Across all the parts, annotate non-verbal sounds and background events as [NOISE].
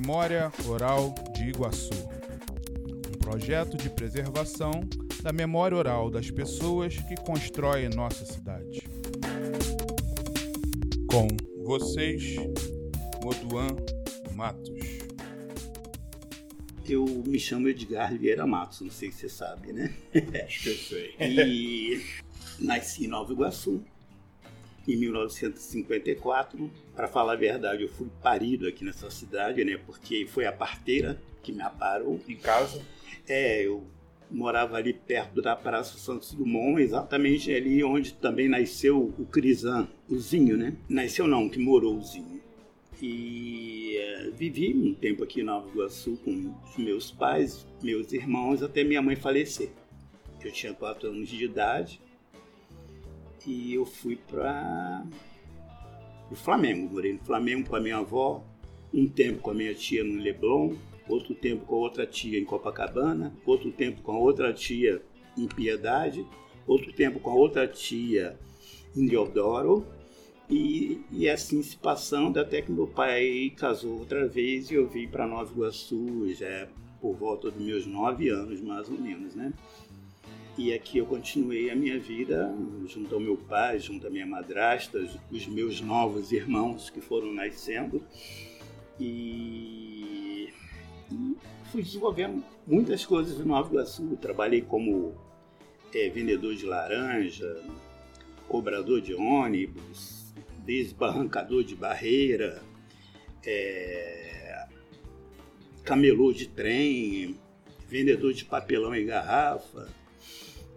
Memória Oral de Iguaçu. Um projeto de preservação da memória oral das pessoas que constroem nossa cidade. Com vocês, Moduan Matos. Eu me chamo Edgar Vieira Matos, não sei se você sabe, né? Acho que eu sei. [LAUGHS] E nasci em Nova Iguaçu, em 1954. Para falar a verdade, eu fui parido aqui nessa cidade, né? Porque foi a parteira que me aparou. Em casa? É, eu morava ali perto da Praça Santos Dumont, exatamente ali onde também nasceu o Crisan, o Zinho, né? Nasceu não, que morou o Zinho. E é, vivi um tempo aqui em Nova Iguaçu com os meus pais, meus irmãos, até minha mãe falecer. Eu tinha quatro anos de idade e eu fui para o Flamengo. Morei no Flamengo com a minha avó, um tempo com a minha tia no Leblon, outro tempo com outra tia em Copacabana, outro tempo com outra tia em Piedade, outro tempo com outra tia em Deodoro. E, e assim se passando até que meu pai casou outra vez e eu vim para Nova Iguaçu já por volta dos meus nove anos mais ou menos, né? E aqui eu continuei a minha vida junto ao meu pai, junto à minha madrasta, os meus novos irmãos que foram nascendo. E, e fui desenvolvendo muitas coisas no Nova Iguaçu. Trabalhei como é, vendedor de laranja, cobrador de ônibus, desbarrancador de barreira, é, camelô de trem, vendedor de papelão em garrafa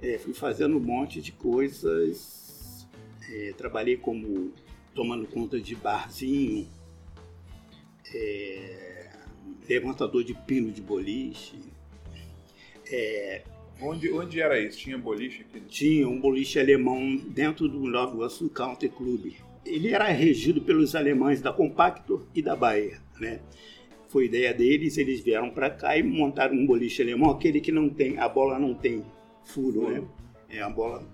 é, fui fazendo um monte de coisas. É, trabalhei como tomando conta de barzinho, é, levantador de pino de boliche. É, onde, onde era isso? Tinha boliche aqui? Tinha um boliche alemão dentro do Nova Iguaçu Country Club. Ele era regido pelos alemães da Compactor e da Bahia, né? Foi ideia deles, eles vieram para cá e montaram um boliche alemão, aquele que não tem, a bola não tem furo, né? É a bola.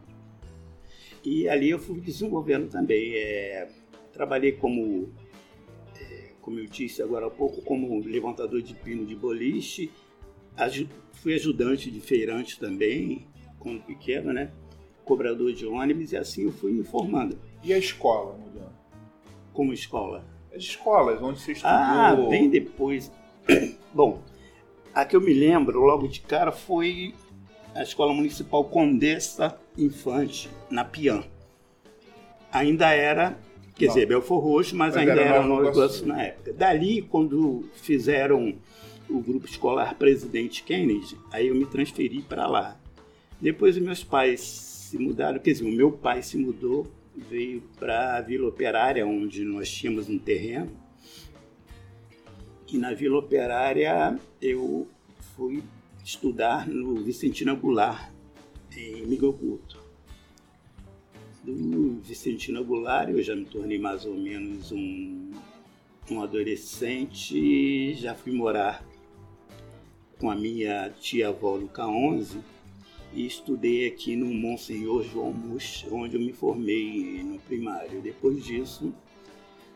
E ali eu fui desenvolvendo também. É, trabalhei como, é, como eu disse agora há pouco, como levantador de pino de boliche. Aju fui ajudante de feirante também, quando pequeno, né? Cobrador de ônibus e assim eu fui me formando. E a escola, mudando? Como escola? As escolas, onde você estudou? Ah, bem depois. [COUGHS] Bom, a que eu me lembro logo de cara foi a Escola Municipal Condessa Infante, na Pian. Ainda era, quer Não. dizer, Belfor Roxo, mas, mas ainda era, Nova Iguaçu na época. Dali, quando fizeram o grupo escolar Presidente Kennedy, aí eu me transferi para lá. Depois meus pais se mudaram, quer dizer, o meu pai se mudou, veio para a Vila Operária, onde nós tínhamos um terreno. E na Vila Operária eu fui estudar no Vicentina Goulart, em Miguel Couto. Do Vicentina Goulart eu já me tornei mais ou menos um, um adolescente e já fui morar com a minha tia-avó no K11 e estudei aqui no Monsenhor João Mus, onde eu me formei no primário. Depois disso,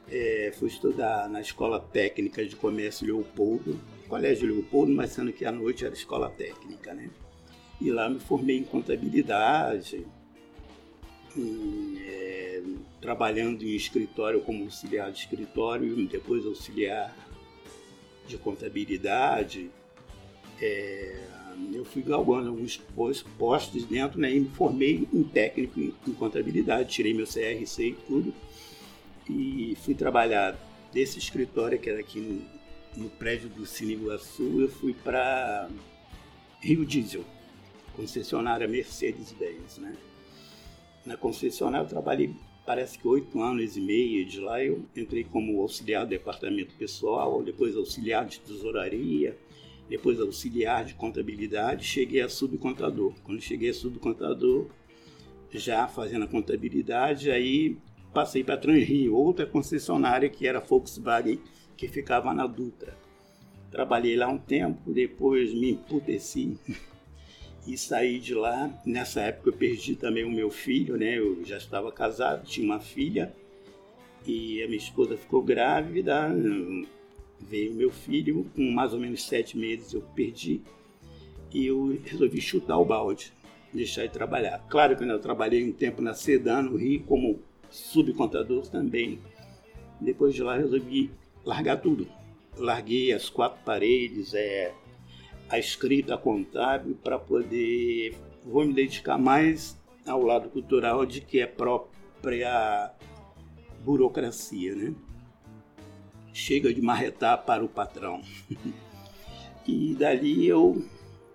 é, fui estudar na Escola Técnica de Comércio Leopoldo, Colégio Leopoldo, mas sendo que à noite era escola técnica, né? E lá me formei em contabilidade, em, é, trabalhando em escritório como auxiliar de escritório, depois auxiliar de contabilidade. É, eu fui galgando alguns postos dentro né, e me formei em técnico em contabilidade, tirei meu CRC e tudo. E fui trabalhar desse escritório que era aqui no no prédio do Cine Iguaçu, eu fui para Rio Diesel, concessionária Mercedes-Benz, né? Na concessionária eu trabalhei parece que oito anos e meio. De lá eu entrei como auxiliar do departamento pessoal, depois auxiliar de tesouraria, depois auxiliar de contabilidade, cheguei a subcontador. Quando cheguei a subcontador, já fazendo a contabilidade, aí passei para Transrio, outra concessionária que era Volkswagen que ficava na Dutra. Trabalhei lá um tempo, depois me emputeci e saí de lá. Nessa época eu perdi também o meu filho, né? Eu já estava casado, tinha uma filha e a minha esposa ficou grávida. veio meu filho, com mais ou menos sete meses eu perdi, e eu resolvi chutar o balde, deixar de trabalhar. Claro que eu trabalhei um tempo na Sedan, no Rio, como subcontador também. Depois de lá resolvi largar tudo. Larguei as quatro paredes, é, a escrita contábil para poder vou me dedicar mais ao lado cultural de que é própria burocracia, né? Chega de marretar para o patrão. [LAUGHS] e dali eu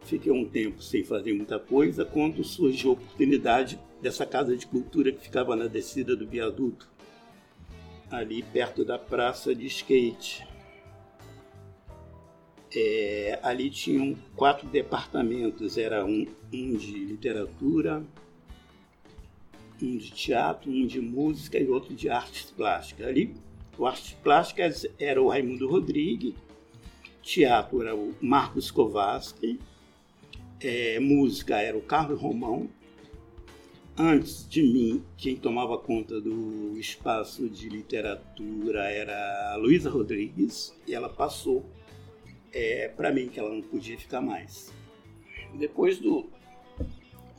fiquei um tempo sem fazer muita coisa quando surgiu a oportunidade dessa casa de cultura que ficava na descida do viaduto, ali perto da praça de skate. É, ali tinham quatro departamentos, era um, um de literatura, um de teatro, um de música e outro de artes plásticas. Ali, o artes plásticas era o Raimundo Rodrigues, teatro era o Marcos Kovaski, é, música era o Carlos Romão. Antes de mim, quem tomava conta do espaço de literatura era a Luísa Rodrigues, e ela passou é, para mim que ela não podia ficar mais. Depois do,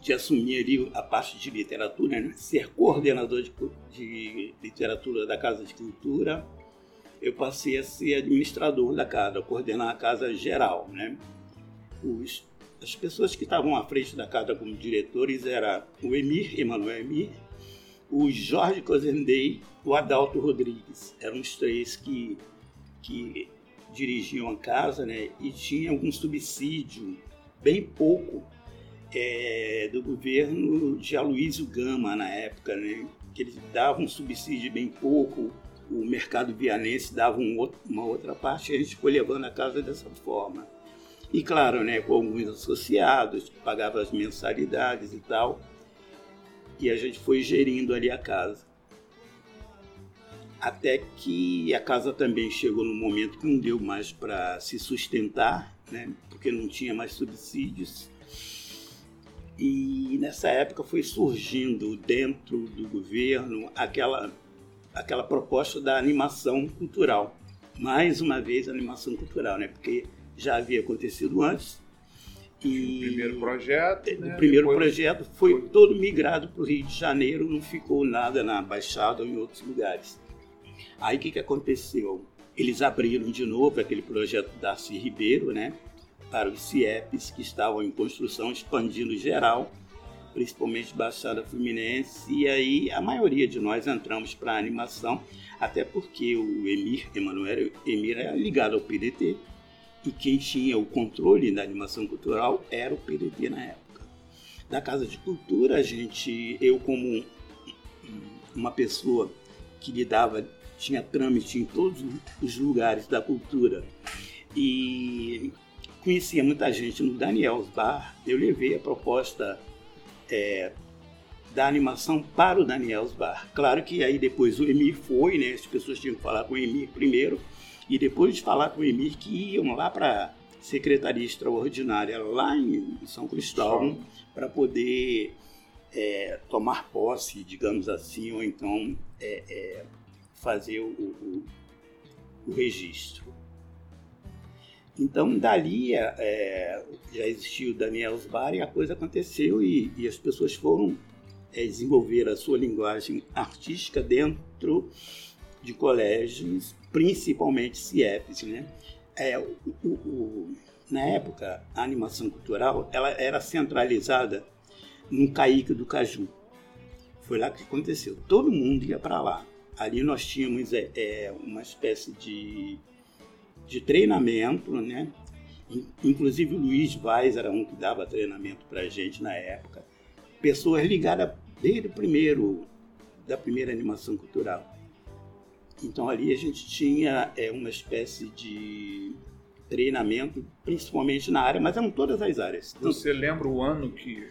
de assumir ali a parte de literatura, né? ser coordenador de, de, literatura da Casa de Cultura, eu passei a ser administrador da casa, coordenar a casa geral. Né? Os, as pessoas que estavam à frente da casa como diretores eram o Emir, Emanuel Emir, o Jorge Cozendei, o Adalto Rodrigues. Eram os três que, que dirigiam a casa, né? E tinha algum subsídio, bem pouco, é, do governo de Aloysio Gama na época, né? Que eles davam um subsídio bem pouco, o mercado vianense dava um outro, uma outra parte, e a gente foi levando a casa dessa forma. E claro, né, com alguns associados, pagava as mensalidades e tal, e a gente foi gerindo ali a casa até que a casa também chegou num momento que não deu mais para se sustentar, né, porque não tinha mais subsídios. E nessa época foi surgindo dentro do governo aquela, aquela proposta da animação cultural. Mais uma vez, animação cultural, né, porque já havia acontecido antes. E o primeiro projeto. Né? O primeiro Depois... projeto foi, foi todo migrado para o Rio de Janeiro, não ficou nada na Baixada ou em outros lugares. Aí o que, que aconteceu? Eles abriram de novo aquele projeto Darcy Ribeiro, né? Para os CIEPs que estavam em construção, expandindo geral, principalmente Baixada Fluminense. E aí a maioria de nós entramos para a animação, até porque o Emir, Emanuel Emir, era ligado ao PDT. E quem tinha o controle da animação cultural era o PDT na época. Da Casa de Cultura, a gente, eu como uma pessoa que lidava tinha trâmite em todos os lugares da cultura. E conhecia muita gente no Daniel's Bar. Eu levei a proposta é, da animação para o Daniel's Bar. Claro que aí depois o Emir foi, né? As pessoas tinham que falar com o Emir primeiro. E depois de falar com o Emir, que iam lá para a Secretaria Extraordinária, lá em São Cristóvão, para poder é, tomar posse, digamos assim, ou então é, é fazer o, o, o registro. Então, dali é, é já existiu o Daniel Osbar e a coisa aconteceu e, e as pessoas foram é, desenvolver a sua linguagem artística dentro de colégios, principalmente CIEPs. Né? É, o, o, na época, a animação cultural ela era centralizada no Caíque do Caju. Foi lá que aconteceu. Todo mundo ia para lá. Ali nós tínhamos é, é, uma espécie de, de treinamento, né? Inclusive o Luiz Vaz era um que dava treinamento para a gente na época. Pessoas ligadas desde o primeiro, da primeira animação cultural. Então ali a gente tinha é, uma espécie de treinamento, principalmente na área, mas eram todas as áreas. Você lembra o ano que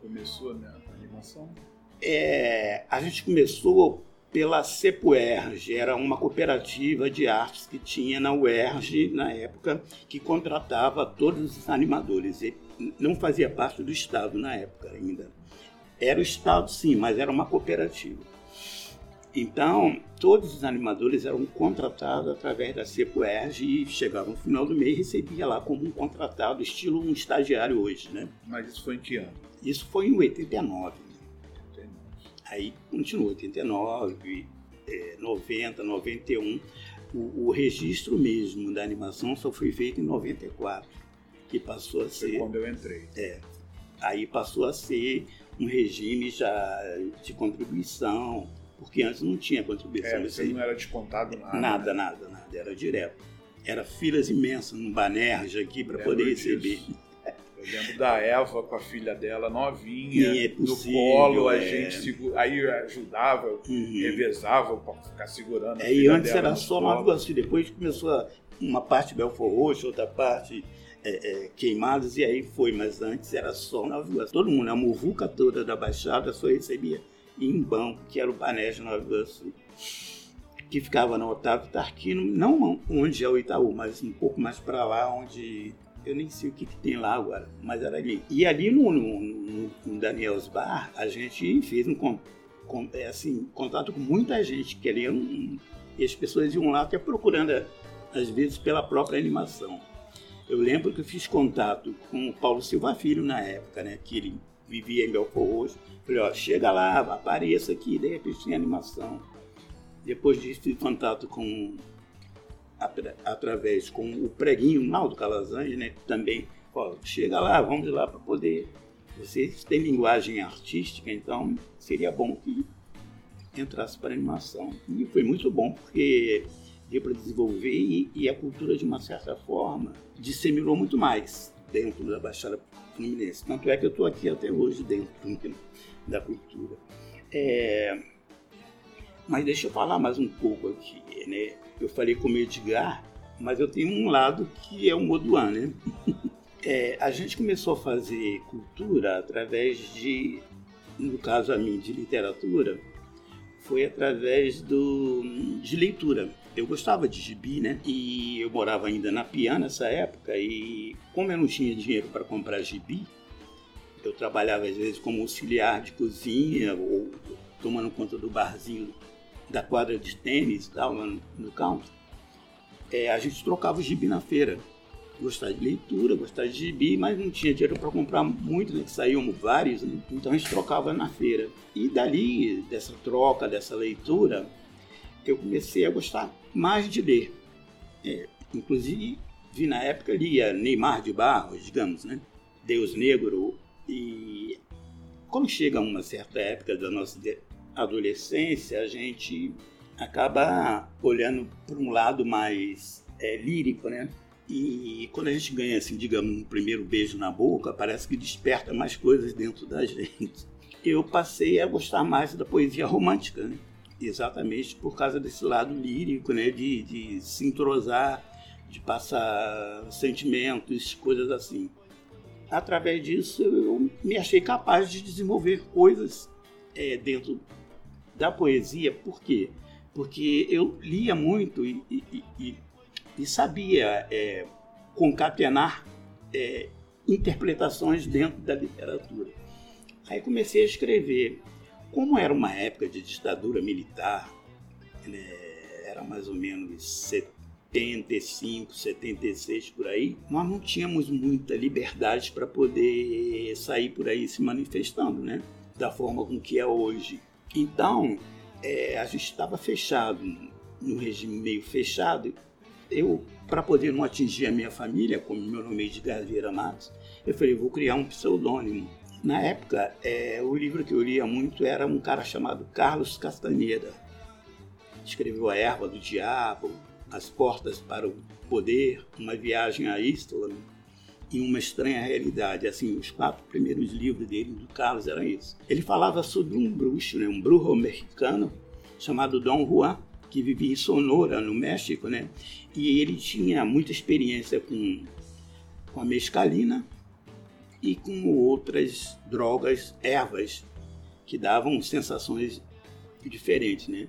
começou né, a animação? É, a gente começou pela CEPUERG, era uma cooperativa de artes que tinha na UERJ na época, que contratava todos os animadores. E não fazia parte do Estado na época ainda. Era o Estado, sim, mas era uma cooperativa. Então, todos os animadores eram contratados através da CEPUERG e chegavam no final do mês e recebia lá como um contratado, estilo um estagiário hoje, né? Mas isso foi em que ano? Isso foi em 89. Aí continuou 89, é, 90, 91. O, o registro mesmo da animação só foi feito em 94, que passou a Foi ser. quando eu entrei. É, aí passou a ser um regime já de contribuição, porque antes não tinha contribuição. É, você não era descontado nada. Nada, né? nada, nada. Era direto. Era filas imensas no Banerja aqui para Lembro poder disso. receber. Eu lembro da Eva com a filha dela novinha, Sim, é no possível, colo, a é. gente segu... aí ajudava, Uhum. revezava para ficar segurando. a É, e antes era no só colo. Nova Iguaçu, depois começou a- uma parte Belfor Roxo, outra parte é, é, Queimados, e aí foi, mas antes era só Nova Iguaçu. Todo mundo, a muvuca toda da Baixada só recebia em banco, que era o Banejo Nova Iguaçu, que ficava na Otávio Tarquino, não onde é o Itaú, mas um pouco mais para lá, onde eu nem sei o que, que tem lá agora, mas era ali. E ali no, no, no, no Daniel's Bar, a gente fez um é, assim, contato com muita gente querendo e as pessoas iam lá até procurando, às vezes, pela própria animação. Eu lembro que eu fiz contato com o Paulo Silva Filho na época, né? Que ele vivia em Belfor Roxo. Falei, ó, chega lá, apareça aqui, de repente tem animação. Depois disso, fiz contato com, atra- através com o preguinho Naldo Calazans, né? Também, ó, chega lá, vamos lá para poder... Vocês têm linguagem artística, então seria bom que entrasse para animação. E foi muito bom, porque deu para desenvolver e, e a cultura, de uma certa forma, disseminou muito mais dentro da Baixada Fluminense. Tanto é que eu estou aqui até hoje dentro da cultura. É, mas deixa eu falar mais um pouco aqui. Né? Eu falei com o Edgar, mas eu tenho um lado que é o Moduan, né? [LAUGHS] É, a gente começou a fazer cultura através de, no caso a mim, de literatura, foi através do, de leitura. Eu gostava de gibi, né? E eu morava ainda na Piá nessa época e como eu não tinha dinheiro para comprar gibi, eu trabalhava às vezes como auxiliar de cozinha ou tomando conta do barzinho da quadra de tênis e tal, no, no. É, a gente trocava o gibi na feira. Gostava de leitura, gostava de gibi, mas não tinha dinheiro para comprar muito, né? Que saíam vários, né? Então a gente trocava na feira. E dali, dessa troca, dessa leitura, eu comecei a gostar mais de ler. É, inclusive, vi na época, lia Neymar de Barros, digamos, né? Deus Negro. E quando chega uma certa época da nossa adolescência, a gente acaba olhando para um lado mais é, lírico, né? E quando a gente ganha, assim, digamos, um primeiro beijo na boca, parece que desperta mais coisas dentro da [LAUGHS] gente. Eu passei a gostar mais da poesia romântica, né? Exatamente por causa desse lado lírico, né? De, de se entrosar, de passar sentimentos, coisas assim. Através disso, eu me achei capaz de desenvolver coisas é, dentro da poesia. Por quê? Porque eu lia muito e, e- e- e sabia é, concatenar é, interpretações dentro da literatura. Aí comecei a escrever. Como era uma época de ditadura militar, né, era mais ou menos 75, 76 por aí, nós não tínhamos muita liberdade para poder sair por aí se manifestando, né? Da forma com que é hoje. Então, é, a gente estava fechado, no regime meio fechado. Eu, para poder não atingir a minha família, como meu nome é Edgar Vieira Matos, eu falei, vou criar um pseudônimo. Na época, é, o livro que eu lia muito era um cara chamado Carlos Castaneda. Escreveu A Erva do Diabo, As Portas para o Poder, Uma Viagem à Ístola e Uma Estranha Realidade. Assim, os quatro primeiros livros dele, do Carlos, eram isso. Ele falava sobre um bruxo, né, um bruxo mexicano, chamado Dom Juan, que vivia em Sonora, no México, né? E ele tinha muita experiência com, com a mescalina e com outras drogas, ervas, que davam sensações diferentes, né?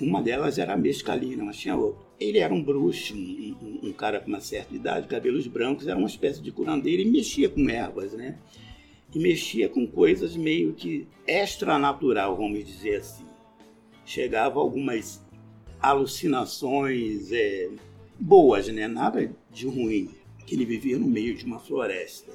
Uma delas era a mescalina, mas tinha outra. Ele era um bruxo, um, um- um cara com uma certa idade, cabelos brancos, era uma espécie de curandeiro e mexia com ervas, né? E mexia com coisas meio que extranatural, vamos dizer assim. chegava algumas alucinações é, boas, né? Nada de ruim. Que ele vivia no meio de uma floresta.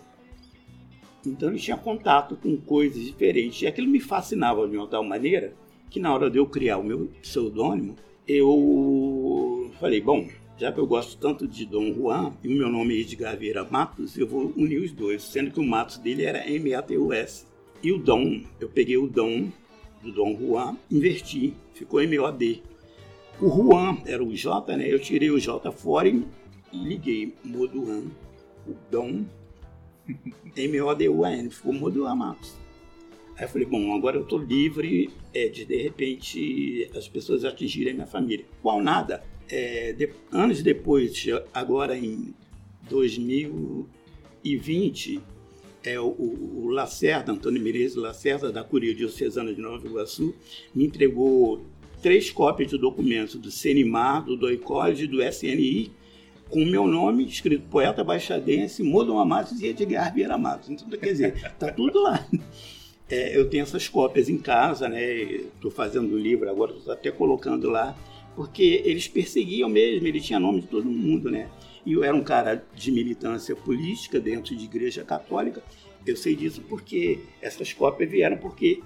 Então ele tinha contato com coisas diferentes. E aquilo me fascinava de uma tal maneira que na hora de eu criar o meu pseudônimo, eu falei, bom, já que eu gosto tanto de Dom Juan e o meu nome é Edgar Vieira Matos, eu vou unir os dois, sendo que o Matos dele era M-A-T-U-S. E o Dom, eu peguei o Dom do Dom Juan, inverti, ficou M-O-D. O Juan era o J, né? Eu tirei o J fora e liguei Moduan, o Dom, M-O-D-U-A-N, ficou Moduan Matos. Aí eu falei, bom, agora eu estou livre é, de de repente as pessoas atingirem minha família. Qual nada, é, de, anos depois, agora em 2020, é, o, o Lacerda, Antônio Menezes Lacerda, da Curia Diocesana de Nova Iguaçu, me entregou três cópias de documentos do CNMAR, do DOICOD e do SNI, com o meu nome, escrito Poeta Baixadense, Modon Amatos e Edgar Vieira Matos. Então, quer dizer, tá tudo lá. É, eu tenho essas cópias em casa, né? Estou fazendo livro agora, estou até colocando lá, porque eles perseguiam mesmo, ele tinha nome de todo mundo, né? E eu era um cara de militância política dentro de igreja católica. Eu sei disso porque essas cópias vieram porque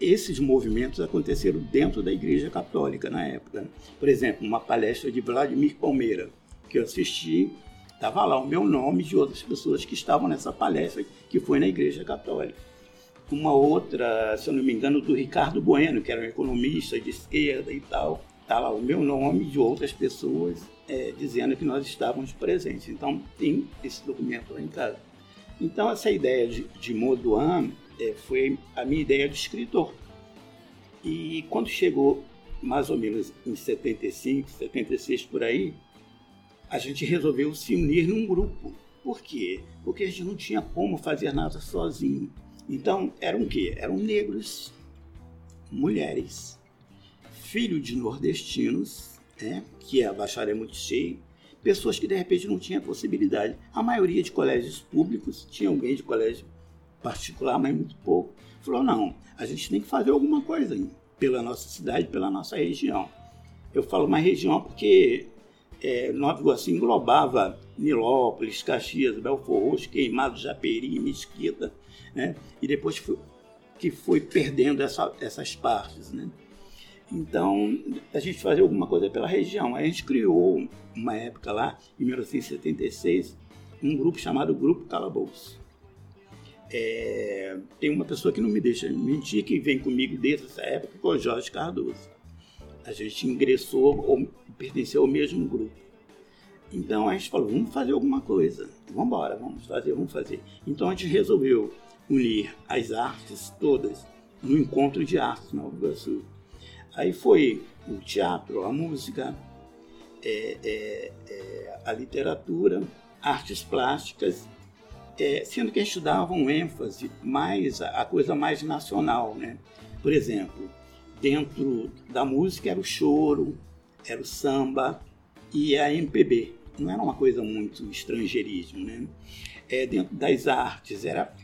esses movimentos aconteceram dentro da igreja católica na época. Por exemplo, uma palestra de Vladimir Palmeira, que eu assisti, estava lá o meu nome de outras pessoas que estavam nessa palestra, que foi na igreja católica uma outra, se eu não me engano, do Ricardo Bueno, que era um economista de esquerda e tal. Está lá o meu nome de outras pessoas é, dizendo que nós estávamos presentes. Então, tem esse documento lá em casa. Então, essa ideia de, de Modoan é, foi a minha ideia de escritor. E quando chegou mais ou menos em 75, 76 por aí, a gente resolveu se unir num grupo. Por quê? Porque a gente não tinha como fazer nada sozinho. Então, eram o quê? Eram negros, mulheres, filho de nordestinos, né, que a Baixada é muito cheia, pessoas que de repente não tinham possibilidade. A maioria de colégios públicos, tinha alguém de colégio particular, mas muito pouco. Falou, não, a gente tem que fazer alguma coisa pela nossa cidade, pela nossa região. Eu falo uma região porque é, Nova Iguaçu englobava Nilópolis, Caxias, Belfor Roxo, Queimado, Japeri, Mesquita, né? E depois foi, que foi perdendo essa, essas partes, né? Então, a gente fazia alguma coisa pela região. a gente criou, uma época lá, em 1976, um grupo chamado Grupo Calabouço. É, tem uma pessoa que não me deixa mentir, que vem comigo desde essa época, que é o Jorge Cardoso. A gente ingressou, ou pertenceu ao mesmo grupo. Então a gente falou, vamos fazer alguma coisa, vamos embora, vamos fazer, vamos fazer. Então a gente resolveu unir as artes todas no encontro de artes Nova Iguaçu. Aí foi o teatro, a música, é, é, é, a literatura, artes plásticas, é, sendo que a gente dava um ênfase mais a coisa mais nacional, né? Por exemplo, dentro da música era o choro, era o samba e a MPB. Não era uma coisa muito estrangeirismo, né? É, dentro das artes era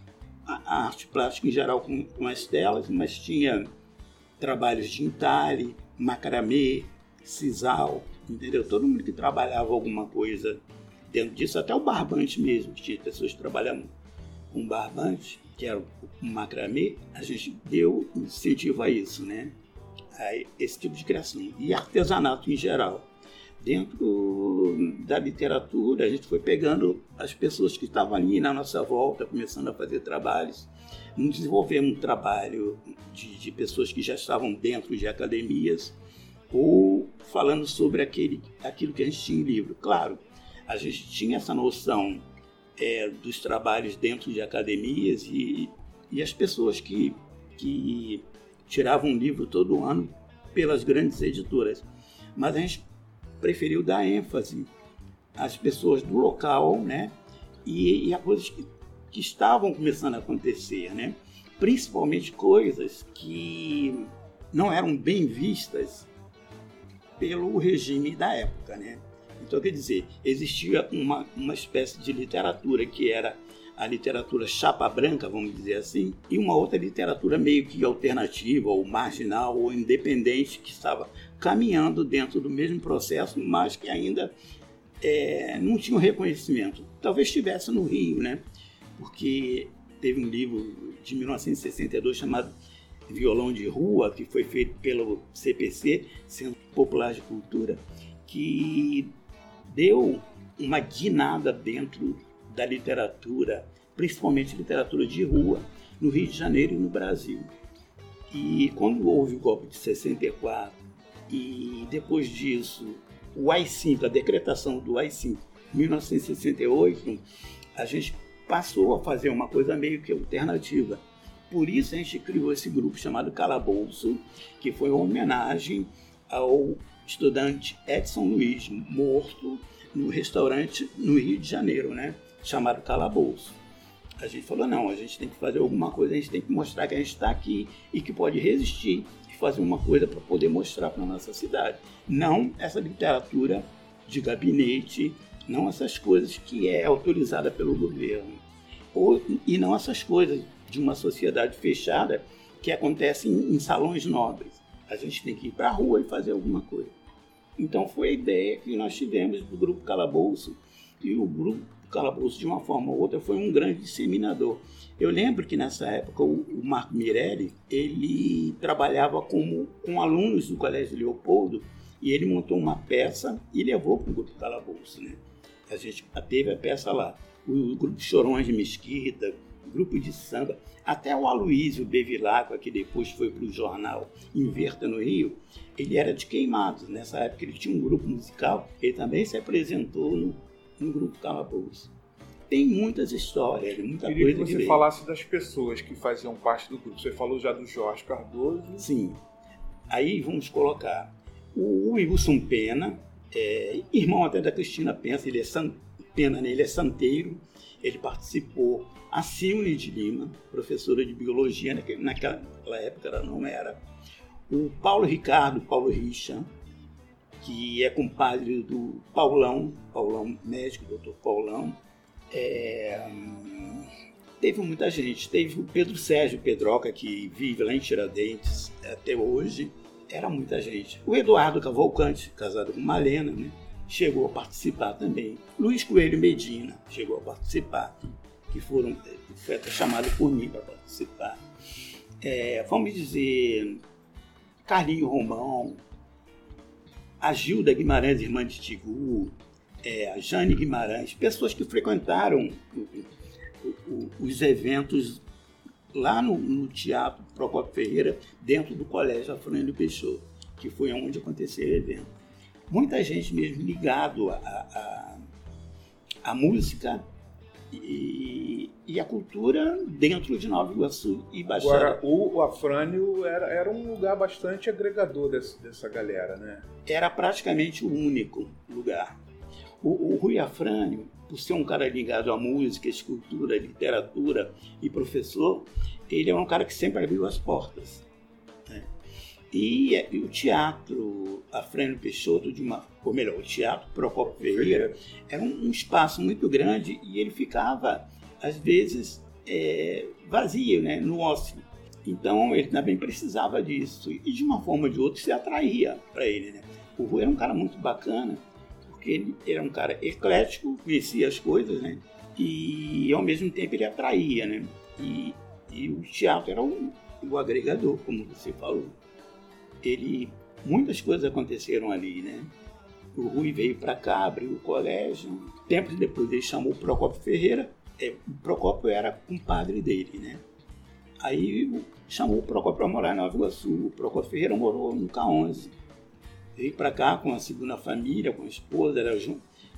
a arte plástica em geral com, com as telas, mas tinha trabalhos de entalhe, macramê, sisal, entendeu? Todo mundo que trabalhava alguma coisa dentro disso, até o barbante mesmo, que tinha pessoas que trabalhavam com barbante, que era o macramê, a gente deu incentivo a isso, né? A esse tipo de criação. E artesanato em geral dentro da literatura, a gente foi pegando as pessoas que estavam ali na nossa volta, começando a fazer trabalhos. Não desenvolvemos um trabalho de, de pessoas que já estavam dentro de academias ou falando sobre aquele, aquilo que a gente tinha em livro. Claro, a gente tinha essa noção é, dos trabalhos dentro de academias e, e as pessoas que, que tiravam um livro todo ano pelas grandes editoras. Mas a gente preferiu dar ênfase às pessoas do local, né? E, e a coisas que, que estavam começando a acontecer, né? Principalmente coisas que não eram bem vistas pelo regime da época, né? Então, quer dizer, existia uma, uma espécie de literatura que era a literatura chapa branca, vamos dizer assim, e uma outra literatura meio que alternativa, ou marginal, ou independente, que estava caminhando dentro do mesmo processo, mas que ainda é, não tinha um reconhecimento. Talvez estivesse no Rio, né? Porque teve um livro de 1962 chamado Violão de Rua, que foi feito pelo CPC, Centro Popular de Cultura, que deu uma guinada dentro da literatura, principalmente literatura de rua, no Rio de Janeiro e no Brasil. E quando houve o golpe de 64 e depois disso o AI-5, a decretação do AI-5, 1968, a gente passou a fazer uma coisa meio que alternativa. Por isso a gente criou esse grupo chamado Calabouço, que foi uma homenagem ao estudante Edson Luiz, morto no restaurante no Rio de Janeiro, né? Chamado Calabouço. A gente falou, não, a gente tem que fazer alguma coisa, a gente tem que mostrar que a gente está aqui e que pode resistir e fazer uma coisa para poder mostrar para a nossa cidade. Não essa literatura de gabinete, não essas coisas que é autorizada pelo governo. Ou, e não essas coisas de uma sociedade fechada que acontecem em, em salões nobres. A gente tem que ir para a rua e fazer alguma coisa. Então foi a ideia que nós tivemos do Grupo Calabouço. E o Grupo Calabouço, de uma forma ou outra, foi um grande disseminador. Eu lembro que nessa época o, Marco Mirelli, ele trabalhava como, com alunos do Colégio Leopoldo e ele montou uma peça e levou para o Grupo Calabouço. Né? A gente teve a peça lá. O, Grupo Chorões de Mesquita, grupo de samba, até o Aloísio Bevilacqua, que depois foi para o jornal Inverta no Rio, ele era de Queimados. Nessa época ele tinha um grupo musical, ele também se apresentou no, no grupo Calabouço. Tem muitas histórias, muita Queria coisa que você falasse das pessoas que faziam parte do grupo. Você falou já do Jorge Cardoso. Sim. Aí vamos colocar o Wilson Pena, é, irmão até da Cristina Pensa, ele é san, Pena, né? ele é santeiro, ele participou a Silne de Lima, professora de biologia, naquela época ela não era. O Paulo Ricardo, Paulo Richa, que é compadre do Paulão, Paulão médico, doutor Paulão. É, teve muita gente. Teve o Pedro Sérgio Pedroca, que vive lá em Tiradentes até hoje. Era muita gente. O Eduardo Cavalcante, casado com Malena, né? chegou a participar também. Luiz Coelho Medina chegou a participar que foram foi até chamado por mim para participar. É, vamos dizer, Carlinho Romão, a Gilda Guimarães, irmã de Tigu, é, a Jane Guimarães, pessoas que frequentaram o, o, os eventos lá no, no, Teatro Procopio Ferreira, dentro do Colégio Afrânio Peixoto, que foi onde aconteceu o evento. Muita gente mesmo ligado à música e, e, a cultura dentro de Nova Iguaçu e Baixada. Agora, o, o Afrânio era, era um lugar bastante agregador desse, dessa galera, né? Era praticamente o único lugar. O, o Rui Afrânio, por ser um cara ligado à música, escultura, literatura e professor, ele é um cara que sempre abriu as portas. E, e o teatro Afrânio Peixoto, de uma, ou melhor, o teatro Procopio Ferreira, era um, um espaço muito grande e ele ficava, às vezes, é, vazio, né, no ócio. Então ele também precisava disso. E de uma forma ou de outra se atraía para ele. Né? O Rui era um cara muito bacana, porque ele era um cara eclético, conhecia as coisas, né? E ao mesmo tempo ele atraía, né? E, e o teatro era o, o agregador, como você falou ele muitas coisas aconteceram ali, né? O Rui veio para cá, abriu o colégio. Tempos depois ele chamou o Procópio Ferreira. É, o Procópio era compadre dele, né? Aí chamou o Procópio para morar em Nova Iguaçu. O Procópio Ferreira morou no K11. Veio para cá com a segunda família, com a esposa, era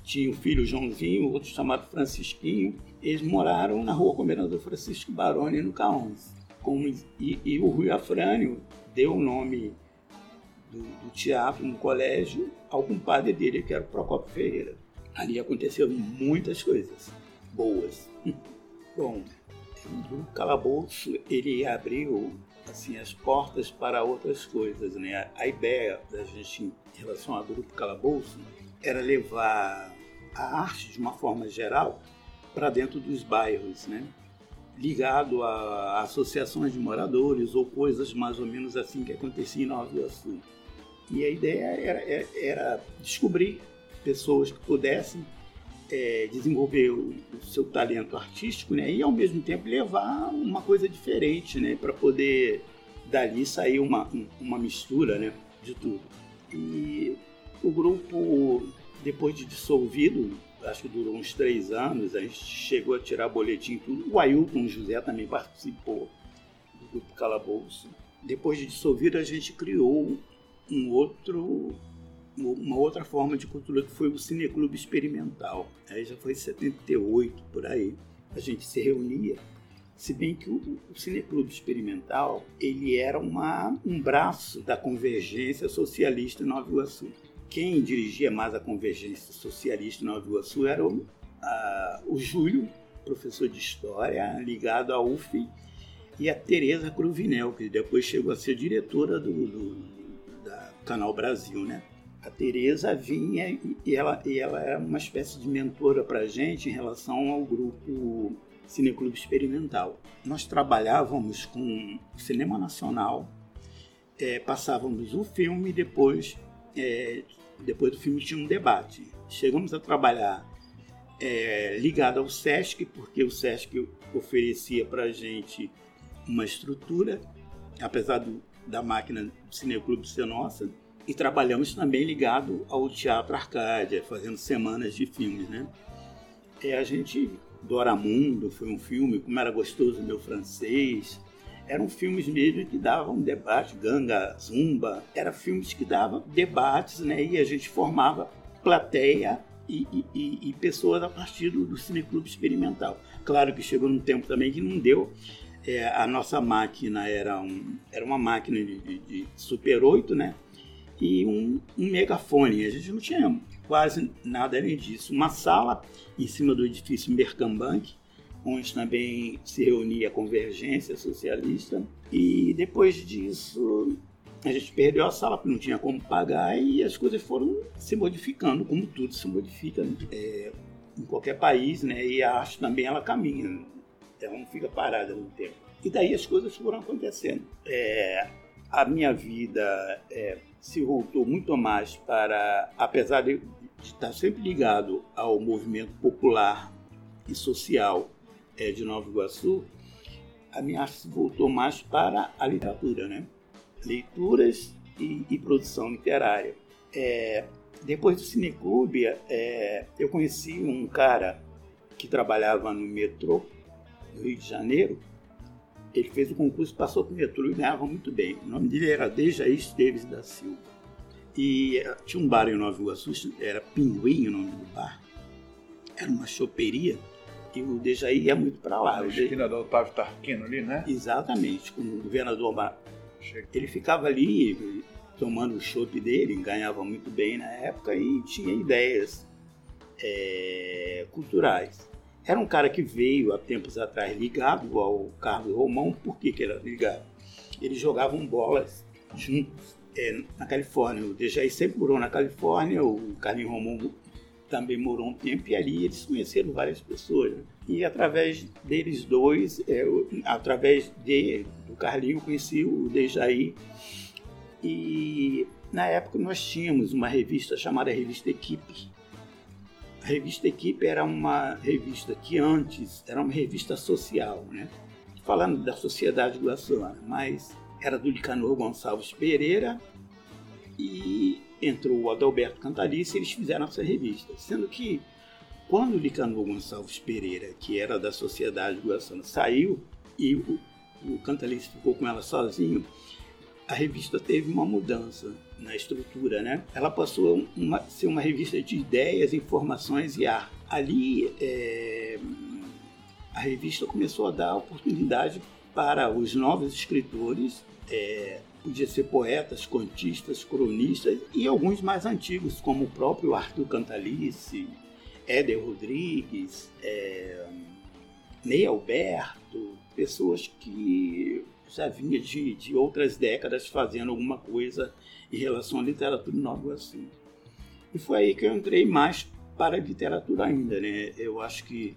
tinha um filho Joãozinho, outro chamado Francisquinho. Eles moraram na rua Comendador Francisco Baroni, no K11. Como, e, e o Rui Afrânio deu o nome do, do teatro no colégio ao compadre dele, que era o Procopio Ferreira. Ali aconteceram muitas coisas boas. [LAUGHS] Bom, o calabouço ele abriu assim as portas para outras coisas, né? A ideia da gente em relação ao grupo calabouço era levar a arte de uma forma geral para dentro dos bairros, né? ligado a associações de moradores ou coisas mais ou menos assim que acontecia em Nova Iguaçu. E a ideia era, era descobrir pessoas que pudessem é, desenvolver o, o, seu talento artístico né, e ao mesmo tempo levar uma coisa diferente né, para poder dali sair uma, uma mistura né, de tudo. E o grupo, depois de dissolvido, acho que durou uns três anos, a gente chegou a tirar boletim tudo. O Ailton José também participou do grupo Calabouço. Depois de dissolvido, a gente criou um outro uma outra forma de cultura que foi o Cineclube Experimental. Aí já foi em 78, por aí. A gente se reunia. Se bem que o, o Cineclube Experimental ele era uma, um braço da convergência socialista em Nova Iguaçu. Quem dirigia mais a convergência socialista em Nova Iguaçu era o, a, o Júlio, professor de História, ligado à UF, e a Tereza Cruvinel, que depois chegou a ser diretora do, do Canal Brasil, né? A Tereza vinha e ela, e ela era uma espécie de mentora para a gente em relação ao grupo Cineclube Experimental. Nós trabalhávamos com cinema nacional, é, passávamos o filme e depois, é, depois do filme tinha um debate. Chegamos a trabalhar é, ligado ao SESC, porque o SESC oferecia para a gente uma estrutura, apesar do, da máquina do Cineclube ser nossa, e trabalhamos também ligado ao Teatro Arcádia, fazendo semanas de filmes, né? É, a gente, Doramundo foi um filme, Como Era Gostoso Meu Francês, eram filmes mesmo que davam debate, Ganga, Zumba, eram filmes que davam debates, né? E a gente formava plateia e, e, e pessoas a partir do, do Cineclube Experimental. Claro que chegou num tempo também que não deu, é, a nossa máquina era, um, era uma máquina de, de, de Super 8, né? e um, um megafone. A gente não tinha quase nada além disso. Uma sala em cima do edifício Mercambank, onde também se reunia a Convergência Socialista. E depois disso, a gente perdeu a sala porque não tinha como pagar e as coisas foram se modificando, como tudo se modifica é, em qualquer país, né? E a arte também ela caminha, ela não fica parada no tempo. E daí as coisas foram acontecendo. É, a minha vida é, se voltou muito mais para, apesar de estar sempre ligado ao movimento popular e social é, de Nova Iguaçu, a minha arte se voltou mais para a literatura, né? Leituras e, e produção literária. É, depois do Cineclube, é, eu conheci um cara que trabalhava no metrô do Rio de Janeiro, ele fez o concurso, passou para o metrô e ganhava muito bem. O nome dele era Dejaí Esteves da Silva. E eh, tinha um bar em Nova Iguaçu, era Pinguim o nome do bar. Era uma choperia e o Dejaí ia muito para lá. Na esquina do Otávio Tarquino ali, né? Exatamente, com o governador Bar... Ele ficava ali tomando o chopp dele, ganhava muito bem na época e tinha ideias é, culturais. Era um cara que veio há tempos atrás ligado ao Carlos Romão. Por que, que era ligado? Eles jogavam bolas juntos é, na Califórnia. O Dejaí sempre morou na Califórnia, o Carlinhos Romão também morou um tempo e ali eles conheceram várias pessoas. Né? E através deles dois, é, através de, do Carlinhos, eu conheci o Dejaí. E na época nós tínhamos uma revista chamada Revista Equipe, a revista Equipe era uma revista que antes era uma revista social, né? falando da sociedade guaçuana, mas era do Licanor Gonçalves Pereira e entrou o Adalberto Cantalice e eles fizeram essa revista. Sendo que quando o Licanor Gonçalves Pereira, que era da sociedade guaçuana, saiu e o, o Cantalice ficou com ela sozinho, a revista teve uma mudança na estrutura, né? Ela passou a ser uma revista de ideias, informações e arte. Ali, é, a revista começou a dar oportunidade para os novos escritores, é, podia ser poetas, contistas, cronistas e alguns mais antigos, como o próprio Arthur Cantalice, Éder Rodrigues, é, Ney Alberto, pessoas que já vinha de, de outras décadas fazendo alguma coisa em relação à literatura em Nova Iguaçu. E foi aí que eu entrei mais para a literatura ainda, né? Eu acho que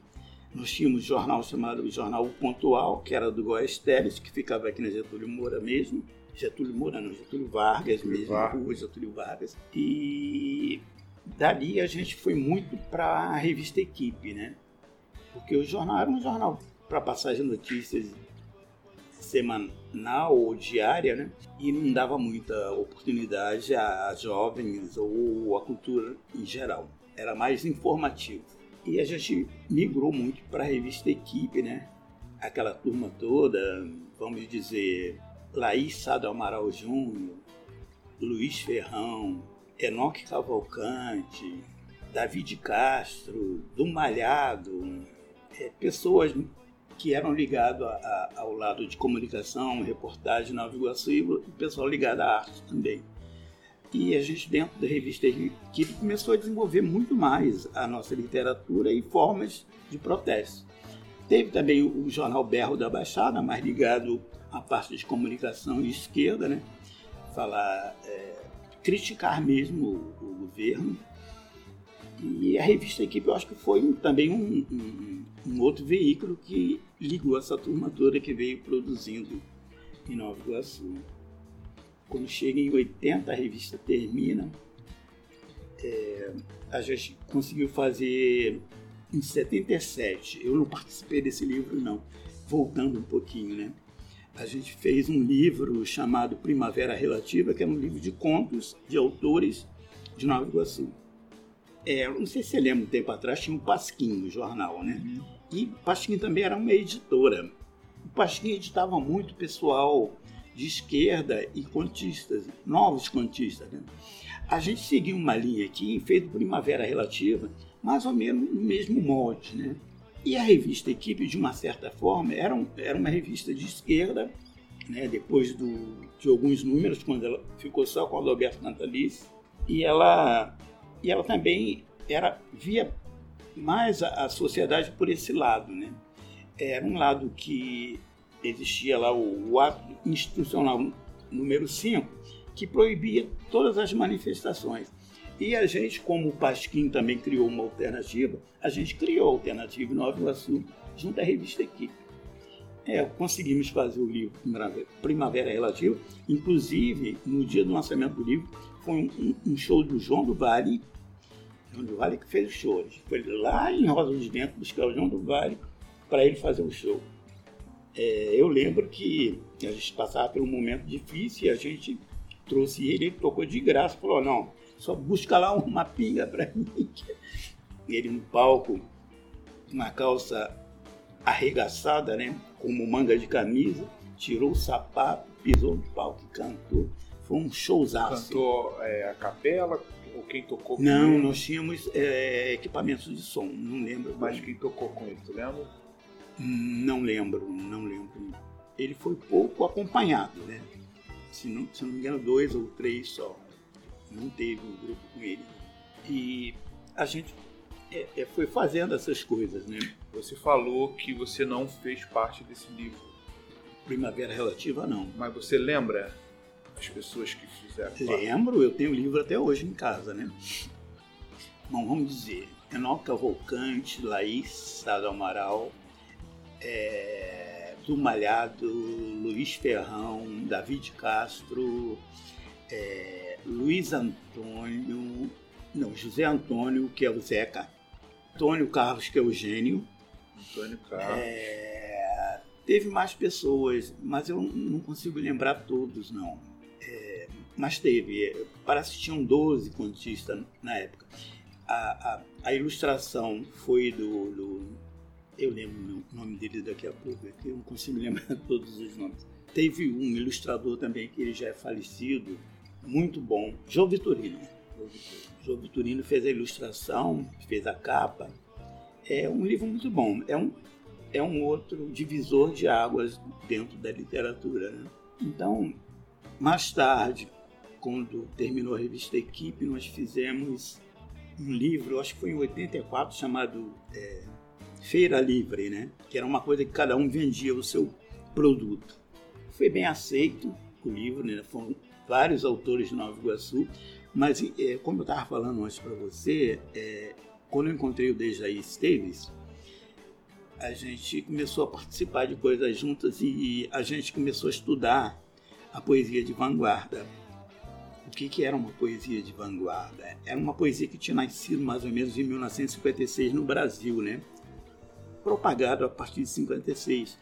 Nós tínhamos um jornal chamado Jornal Pontual, que era do Goiás Teles, que ficava aqui na Getúlio Moura mesmo. Getúlio Moura, não, Getúlio Vargas mesmo, Vargas. rua Getúlio Vargas. E dali a gente foi muito para a revista Equipe, né? Porque o jornal era um jornal para passar as notícias semanal ou diária, né? E não dava muita oportunidade a jovens ou a cultura em geral. Era mais informativo. E a gente migrou muito para a revista Equipe, né? Aquela turma toda, vamos dizer, Laís Sado Amaral Júnior, Luiz Ferrão, Enoque Cavalcante, David Castro, do Malhado, é, pessoas que eram ligados ao lado de comunicação, reportagem, Nova Iguaçu e o pessoal ligado à arte também. E a gente, dentro da revista Equipe, começou a desenvolver muito mais a nossa literatura e formas de protesto. Teve também o jornal Berro da Baixada, mais ligado à parte de comunicação e esquerda, né? Falar, é, criticar mesmo o, o, governo. E a revista Equipe, eu acho que foi também um, um, um outro veículo que ligou essa turma toda que veio produzindo em Nova Iguaçu. Quando chega em 80, a revista termina. É, a gente conseguiu fazer em 77. Eu não participei desse livro, não. Voltando um pouquinho, né? A gente fez um livro chamado Primavera Relativa, que é um livro de contos de autores de Nova Iguaçu. É, não sei se você lembra, um tempo atrás tinha um Pasquim no jornal, né? Uhum. E Pasquim também era uma editora. O Pasquim editava muito pessoal de esquerda e contistas, novos contistas. Né? A gente seguiu uma linha aqui e fez Primavera Relativa, mais ou menos no mesmo molde. Né? E a revista Equipe, de uma certa forma, era, um, era uma revista de esquerda, né? depois do, de alguns números, quando ela ficou só com o Alberto Natalice, e ela, e ela também era via mais a, a sociedade por esse lado. Né? Era um lado que existia lá o, o ato institucional número 5, que proibia todas as manifestações. E a gente, como o Pasquim também criou uma alternativa, a gente criou a alternativa Nova Iguaçu, junto à revista Equipe. É, conseguimos fazer o livro Primavera Relativa, inclusive no dia do lançamento do livro, foi um, um show do João do Vale, João do Vale que fez o show. Foi lá em Rosa dos Ventos buscar o João do Vale para ele fazer o show é, eu lembro que a gente passava por um momento difícil e a gente trouxe ele, ele tocou de graça, falou, não, só busca lá uma pinga para mim. [LAUGHS] Ele no palco, uma calça arregaçada, né, como manga de camisa, tirou o sapato, pisou no palco e cantou. Foi um showzaço. Cantou é, a capela ou quem tocou com Não, ele? nós tínhamos é, equipamentos de som, não lembro. Mas como. quem tocou com ele, tu lembra? Não lembro, não lembro. Ele foi pouco acompanhado, né? Se não, se não me engano, dois ou três só. Não teve um grupo com ele. E a gente é, é, foi fazendo essas coisas, né? Você falou que você não fez parte desse livro. Primavera Relativa, não. Mas você lembra as pessoas que fizeram? Lembro, eu tenho o livro até hoje em casa, né? Bom, vamos dizer, Enoque Cavalcante, Laís Sado Amaral, é, do Malhado, Luiz Ferrão, David Castro, é, Luiz Antônio, não, José Antônio, que é o Zeca, Antônio Carlos, que é o Gênio. Antônio Carlos. É, teve mais pessoas, mas eu não consigo lembrar todos, não. É, mas teve, parece que tinham 12 contistas na época. A, a, a ilustração foi do, do eu lembro o nome dele daqui a pouco, é que eu não consigo lembrar [LAUGHS] todos os nomes. Teve um ilustrador também que ele já é falecido, muito bom, João Vitorino. João Vitorino fez a ilustração, fez a capa. É um livro muito bom. É um, é um outro divisor de águas dentro da literatura. Né? Então, mais tarde, quando terminou a revista Equipe, nós fizemos um livro, acho que foi em 84, chamado é, feira livre, né? Que era uma coisa que cada um vendia o seu produto. Foi bem aceito o livro, né? Foram vários autores de Nova Iguaçu, mas é, como eu estava falando antes para você, é, quando eu encontrei o Dejaí Esteves, a gente começou a participar de coisas juntas e a gente começou a estudar a poesia de vanguarda. O que, que era uma poesia de vanguarda? Era uma poesia que tinha nascido mais ou menos em 1956 no Brasil, né? Propagado a partir de 56,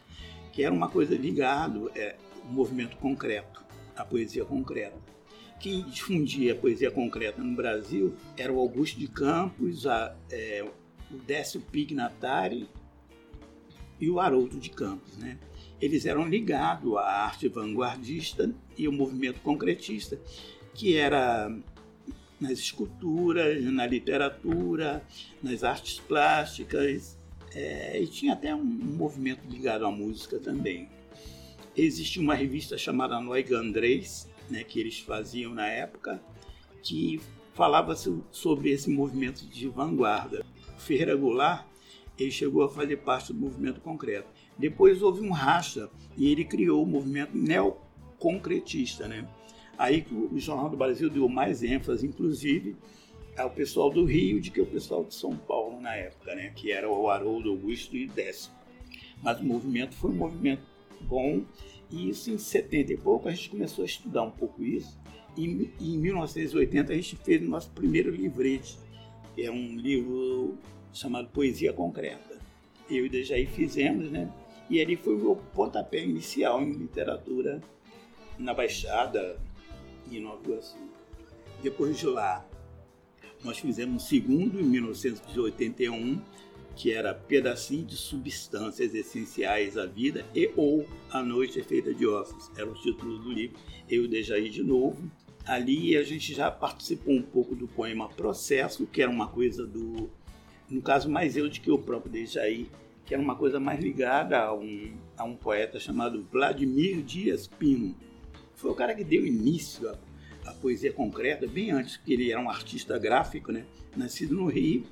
que era uma coisa ligada é, ao movimento concreto, a poesia concreta. Quem difundia a poesia concreta no Brasil era o Augusto de Campos, a, é, o Décio Pignatari e o Haroldo de Campos, né? Eles eram ligados à arte vanguardista e ao movimento concretista, que era nas esculturas, na literatura, nas artes plásticas, é, e tinha até um, movimento ligado à música também. Existia uma revista chamada Andrés, né, que eles faziam na época, que falava sobre esse movimento de vanguarda. Ferreira Goulart ele chegou a fazer parte do movimento concreto. Depois houve um racha e ele criou o movimento neoconcretista, né? Aí o Jornal do Brasil deu mais ênfase, inclusive, ao pessoal do Rio do que o pessoal de São Paulo na época, né? Que era o Haroldo Augusto e Décio. Mas o movimento foi um movimento bom e isso em 70 e pouco a gente começou a estudar um pouco isso. E em 1980 a gente fez o nosso primeiro livrete, que é um livro chamado Poesia Concreta. Eu e Dejaí fizemos, né? E ali foi o meu pontapé inicial em literatura na Baixada, em Nova Iguaçu. Depois de lá, nós fizemos um segundo, em 1981, que era Pedacinho de Substâncias Essenciais à Vida e ou A Noite é Feita de Ossos. Era o título do livro. Eu Dejaí de novo. Ali a gente já participou um pouco do poema Processo, que era uma coisa do... No caso, mais eu do que o próprio Dejaí, que era uma coisa mais ligada a um, a um poeta chamado Vladimir Dias Pino. Foi o cara que deu início à, à poesia concreta, bem antes, que ele era um artista gráfico, né? nascido no Rio,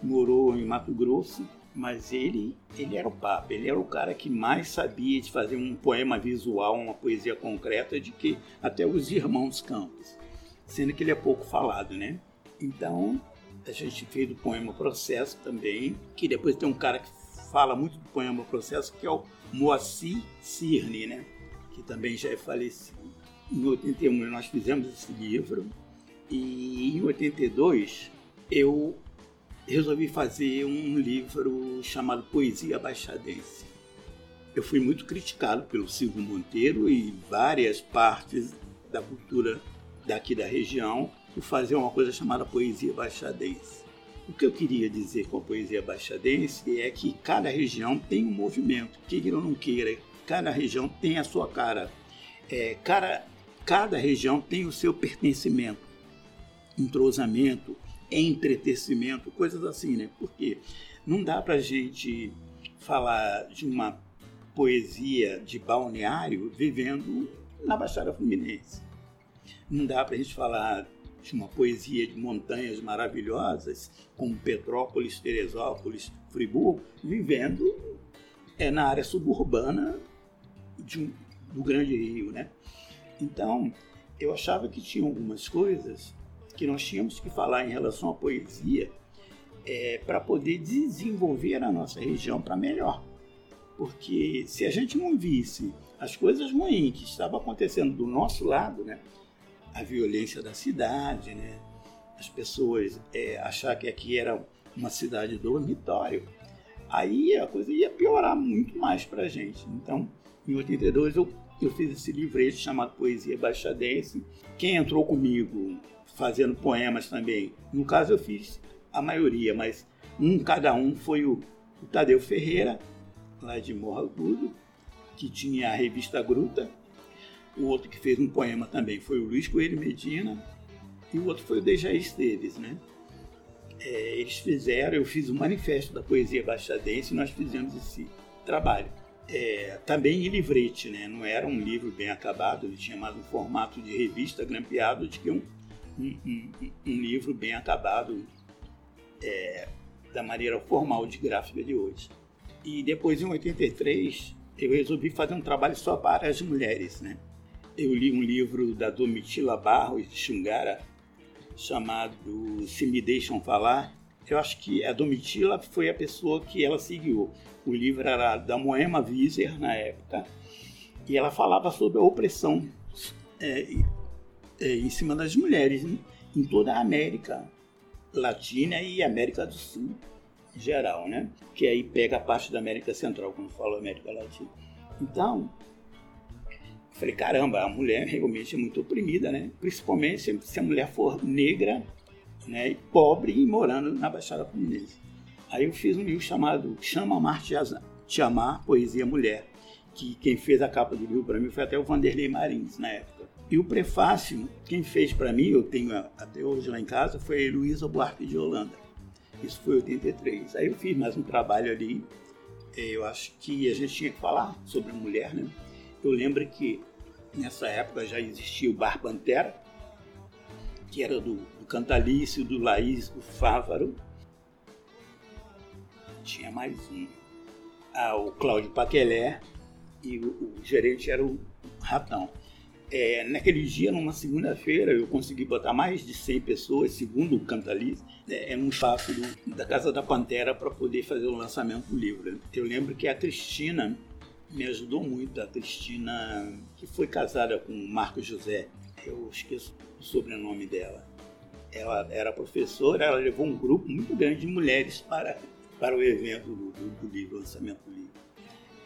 morou em Mato Grosso, mas ele, ele era o papa, ele era o cara que mais sabia de fazer um poema visual, uma poesia concreta, de que até os irmãos Campos, sendo que ele é pouco falado, né? Então, a gente fez o poema Processo também, que depois tem um cara que fala muito do poema Processo, que é o Moacir Cirne, né? Que também já é falecido. Em 81 nós fizemos esse livro e em 82 eu resolvi fazer um livro chamado Poesia Baixadense. Eu fui muito criticado pelo Silvio Monteiro e várias partes da cultura daqui da região por fazer uma coisa chamada Poesia Baixadense. O que eu queria dizer com a poesia baixadense é que cada região tem um movimento, queira ou não queira, cada região tem a sua cara. É, cada, cada região tem o seu pertencimento, entrosamento, entretecimento, coisas assim, né? Porque não dá para a gente falar de uma poesia de balneário vivendo na Baixada Fluminense. Não dá para a gente falar de uma poesia de montanhas maravilhosas, como Petrópolis, Teresópolis, Friburgo, vivendo é, na área suburbana um, do Grande Rio, né? Então, eu achava que tinha algumas coisas que nós tínhamos que falar em relação à poesia é, para poder desenvolver a nossa região para melhor. Porque se a gente não visse as coisas ruins que estavam acontecendo do nosso lado, né? a violência da cidade, né? as pessoas é, achar que aqui era uma cidade dormitório, aí a coisa ia piorar muito mais para a gente. Então, em 82 eu, eu fiz esse livreto chamado Poesia Baixadense. Quem entrou comigo fazendo poemas também, no caso eu fiz a maioria, mas um cada um foi o, o Tadeu Ferreira, lá de Morro Agudo, que tinha a revista Gruta, o outro que fez um poema também foi o Luiz Coelho Medina e o outro foi o Dejaí Esteves, né? É, eles fizeram, eu fiz o manifesto da poesia baixadense e nós fizemos esse trabalho. É, também em livrete, né? Não era um livro bem acabado, ele tinha mais um formato de revista grampeado do que um, um, um, um livro bem acabado é, da maneira formal de gráfica de hoje. E depois, em 83, eu resolvi fazer um trabalho só para as mulheres, né? eu li um livro da Domitila Barros de Xungara chamado Se Me Deixam Falar. Eu acho que a Domitila foi a pessoa que ela seguiu. O livro era da Moema Wieser, na época, e ela falava sobre a opressão é, é, em cima das mulheres em, em toda a América Latina e América do Sul em geral, né? Que aí pega a parte da América Central, quando falo América Latina. Então, falei, caramba, a mulher realmente é muito oprimida, né? Principalmente se a mulher for negra, né? E pobre e morando na Baixada Fluminense. Aí eu fiz um livro chamado Chama Marte Te Amar, Poesia Mulher, que quem fez a capa do livro para mim foi até o Vanderlei Marins, na época. E o prefácio, quem fez para mim, eu tenho até hoje lá em casa, foi a Heloísa Buarque de Holanda. Isso foi em 83. Aí eu fiz mais um trabalho ali. É, eu acho que a gente tinha que falar sobre a mulher, né? Eu lembro que nessa época já existia o Bar Pantera, que era do Cantalício, do Laís, do Fávaro. Tinha mais um. Ah, o Cláudio Paquelé e o, o gerente era o Ratão. É, naquele dia, numa segunda-feira, eu consegui botar mais de 100 pessoas, segundo o Cantalice, é, um espaço do, da Casa da Pantera para poder fazer o lançamento do livro. Eu lembro que a Cristina me ajudou muito, a Cristina, que foi casada com o Marco José, eu esqueço o sobrenome dela. Ela era professora, ela levou um grupo muito grande de mulheres para, para o evento do, do, do livro, lançamento do livro.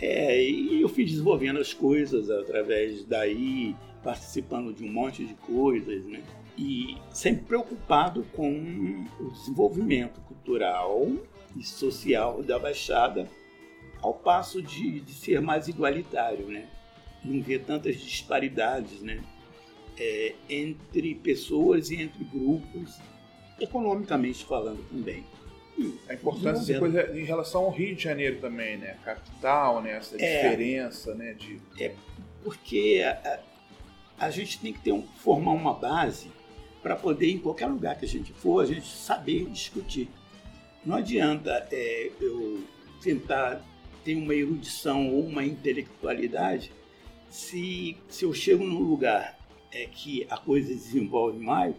É, e eu fui desenvolvendo as coisas através daí, participando de um monte de coisas, né? E sempre preocupado com o desenvolvimento cultural e social da Baixada, ao passo de, de ser mais igualitário, né? Não ver tantas disparidades, né? É, entre pessoas e entre grupos, economicamente falando também. A importância dessa coisa em relação ao Rio de Janeiro também, né? Capital, né? Essa é, diferença, né? De... É porque a, a gente tem que ter um, formar uma base para poder, em qualquer lugar que a gente for, a gente saber discutir. Não adianta é, eu tentar ter uma erudição ou uma intelectualidade se, se eu chego num lugar é, que a coisa desenvolve mais,